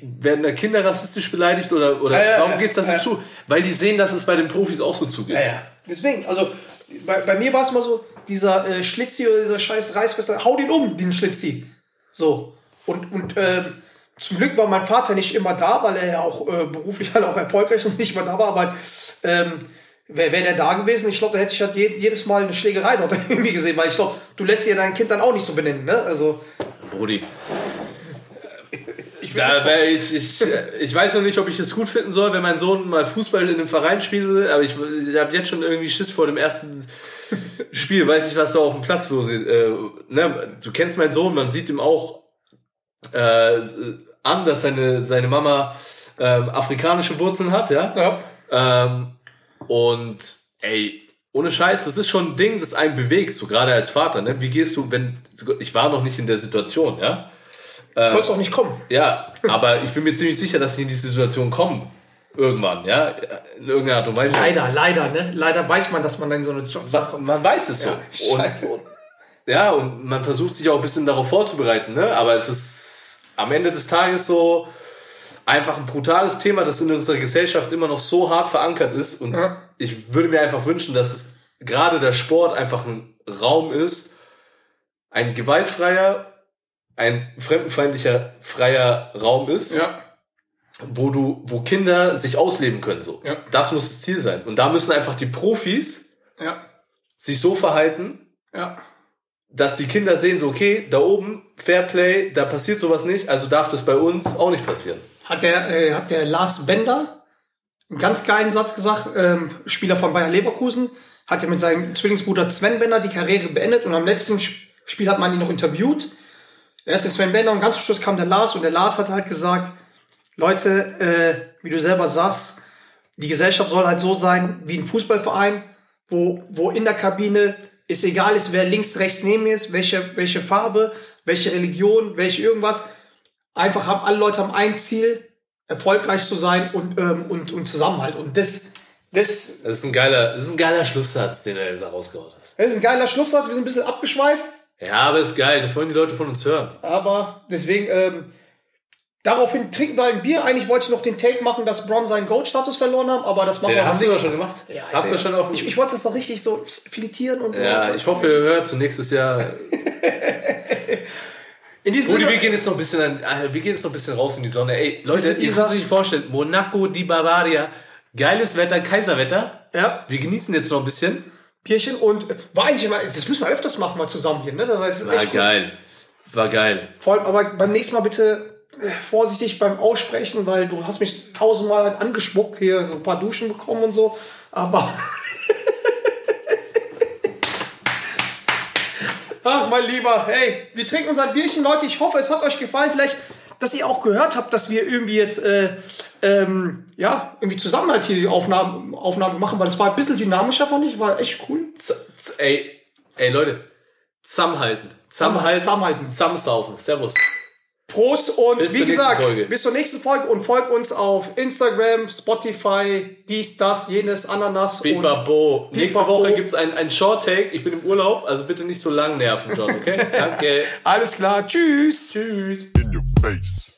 werden da Kinder rassistisch beleidigt oder, oder Ja, ja, warum ja, geht's da so ja. zu? Weil die sehen, dass es bei den Profis auch so zugeht. Ja, ja. Deswegen, also bei, bei mir war es mal so, dieser äh, Schlitzi oder dieser scheiß Reißfester, hau den um, den Schlitzi. So. Und, und ähm, zum Glück war mein Vater nicht immer da, weil er ja auch äh, beruflich halt auch erfolgreich und nicht immer da war, aber ähm, wäre wär der da gewesen, ich glaube, da hätte ich halt je, jedes Mal eine Schlägerei dort irgendwie gesehen, weil ich glaube, du lässt dir dein Kind dann auch nicht so benennen, ne? Also, Brudi. Ich weil ich, ich, ich weiß noch nicht, ob ich es gut finden soll, wenn mein Sohn mal Fußball in einem Verein spielen will, aber ich, ich habe jetzt schon irgendwie Schiss vor dem ersten Spiel, weiß ich, was da auf dem Platz los ist. Äh, ne? Du kennst meinen Sohn, man sieht ihm auch äh, an, dass seine, seine Mama ähm, afrikanische Wurzeln hat, ja. ja. Ähm, und ey, ohne Scheiß, das ist schon ein Ding, das einen bewegt, so gerade als Vater. Ne? Wie gehst du, wenn ich war noch nicht in der Situation, ja? Soll es auch nicht kommen. Ja, aber ich bin mir ziemlich sicher, dass sie in diese Situation kommen. Irgendwann, ja? In irgendeiner Art und Weise. Leider, leider, ne? Leider weiß man, dass man dann in so eine Situation Man, man weiß es so. Ja, und, und, ja, und man versucht sich auch ein bisschen darauf vorzubereiten, ne? Aber es ist am Ende des Tages so einfach ein brutales Thema, das in unserer Gesellschaft immer noch so hart verankert ist. Und Ja. ich würde mir einfach wünschen, dass es gerade der Sport einfach ein Raum ist, ein gewaltfreier, ein fremdenfeindlicher freier Raum ist Ja. wo du, wo Kinder sich ausleben können, so. Ja. Das muss das Ziel sein. Und da müssen einfach die Profis sich so verhalten, dass die Kinder sehen, so, okay, da oben, Fairplay, da passiert sowas nicht, also darf das bei uns auch nicht passieren. Hat der, äh, hat der Lars Bender einen ganz geilen Satz gesagt, ähm, Spieler von Bayer Leverkusen, hat ja mit seinem Zwillingsbruder Sven Bender die Karriere beendet und am letzten Sp- Spiel hat man ihn noch interviewt. Der erste Sven Bender und ganz zum Schluss kam der Lars und der Lars hat halt gesagt, Leute, äh, wie du selber sagst, die Gesellschaft soll halt so sein wie ein Fußballverein, wo, wo in der Kabine es egal ist, wer links, rechts neben ist, welche, welche Farbe, welche Religion, welche irgendwas. Einfach haben alle Leute haben ein Ziel, erfolgreich zu sein und, ähm, und, und Zusammenhalt. Und das, das, Das ist ein geiler, das ist ein geiler Schlusssatz, den er jetzt rausgehauen hat. das ist ein geiler Schlusssatz. Wir sind ein bisschen abgeschweift, Ja, aber ist geil, das wollen die Leute von uns hören. aber deswegen, ähm, daraufhin trinken wir ein Bier. Eigentlich wollte ich noch den Take machen, dass Bron seinen Gold-Status verloren haben, aber das machen Den wir hast du doch schon gemacht? Ja, hast ich du schon auf Ich, ich wollte das noch richtig so filetieren und so. Ja, ich hoffe, ihr hört zu nächstes Jahr. In diesem Rudi, wir gehen jetzt noch ein bisschen, an, äh, wir gehen jetzt noch ein bisschen raus in die Sonne. Ey, Leute, ihr könnt euch nicht vorstellen, Monaco di Bavaria, geiles Wetter, Kaiserwetter. ja, Wir genießen jetzt noch ein bisschen. Bierchen und äh, war eigentlich immer, das müssen wir öfters machen, mal zusammen hier, ne? Das ist War echt cool. geil. War geil. Vor allem, aber beim nächsten Mal bitte äh, vorsichtig beim Aussprechen, weil du hast mich tausendmal angespuckt hier, so ein paar Duschen bekommen und so. Aber. Ach, mein Lieber, hey, wir trinken unser Bierchen, Leute. Ich hoffe, es hat euch gefallen. Vielleicht, dass ihr auch gehört habt, dass wir irgendwie jetzt, äh, ähm, ja, irgendwie zusammen halt hier die Aufnahmen, Aufnahmen machen, weil es war ein bisschen dynamischer, fand ich, war echt cool. Z z ey, ey, Leute. Zusammenhalten. Zusammenhalten. Zusammenhalten. Zusammensaufen. Servus. Prost und Bis wie zur nächsten gesagt, Folge. bis zur nächsten Folge und folgt uns auf Instagram, Spotify, dies, das, jenes, Ananas und Bibabo. Nächste Bibabo. Woche gibt's ein, ein Short Take. Ich bin im Urlaub, also bitte nicht so lang nerven, John, okay? Danke. alles klar. Tschüss. Tschüss. in your face.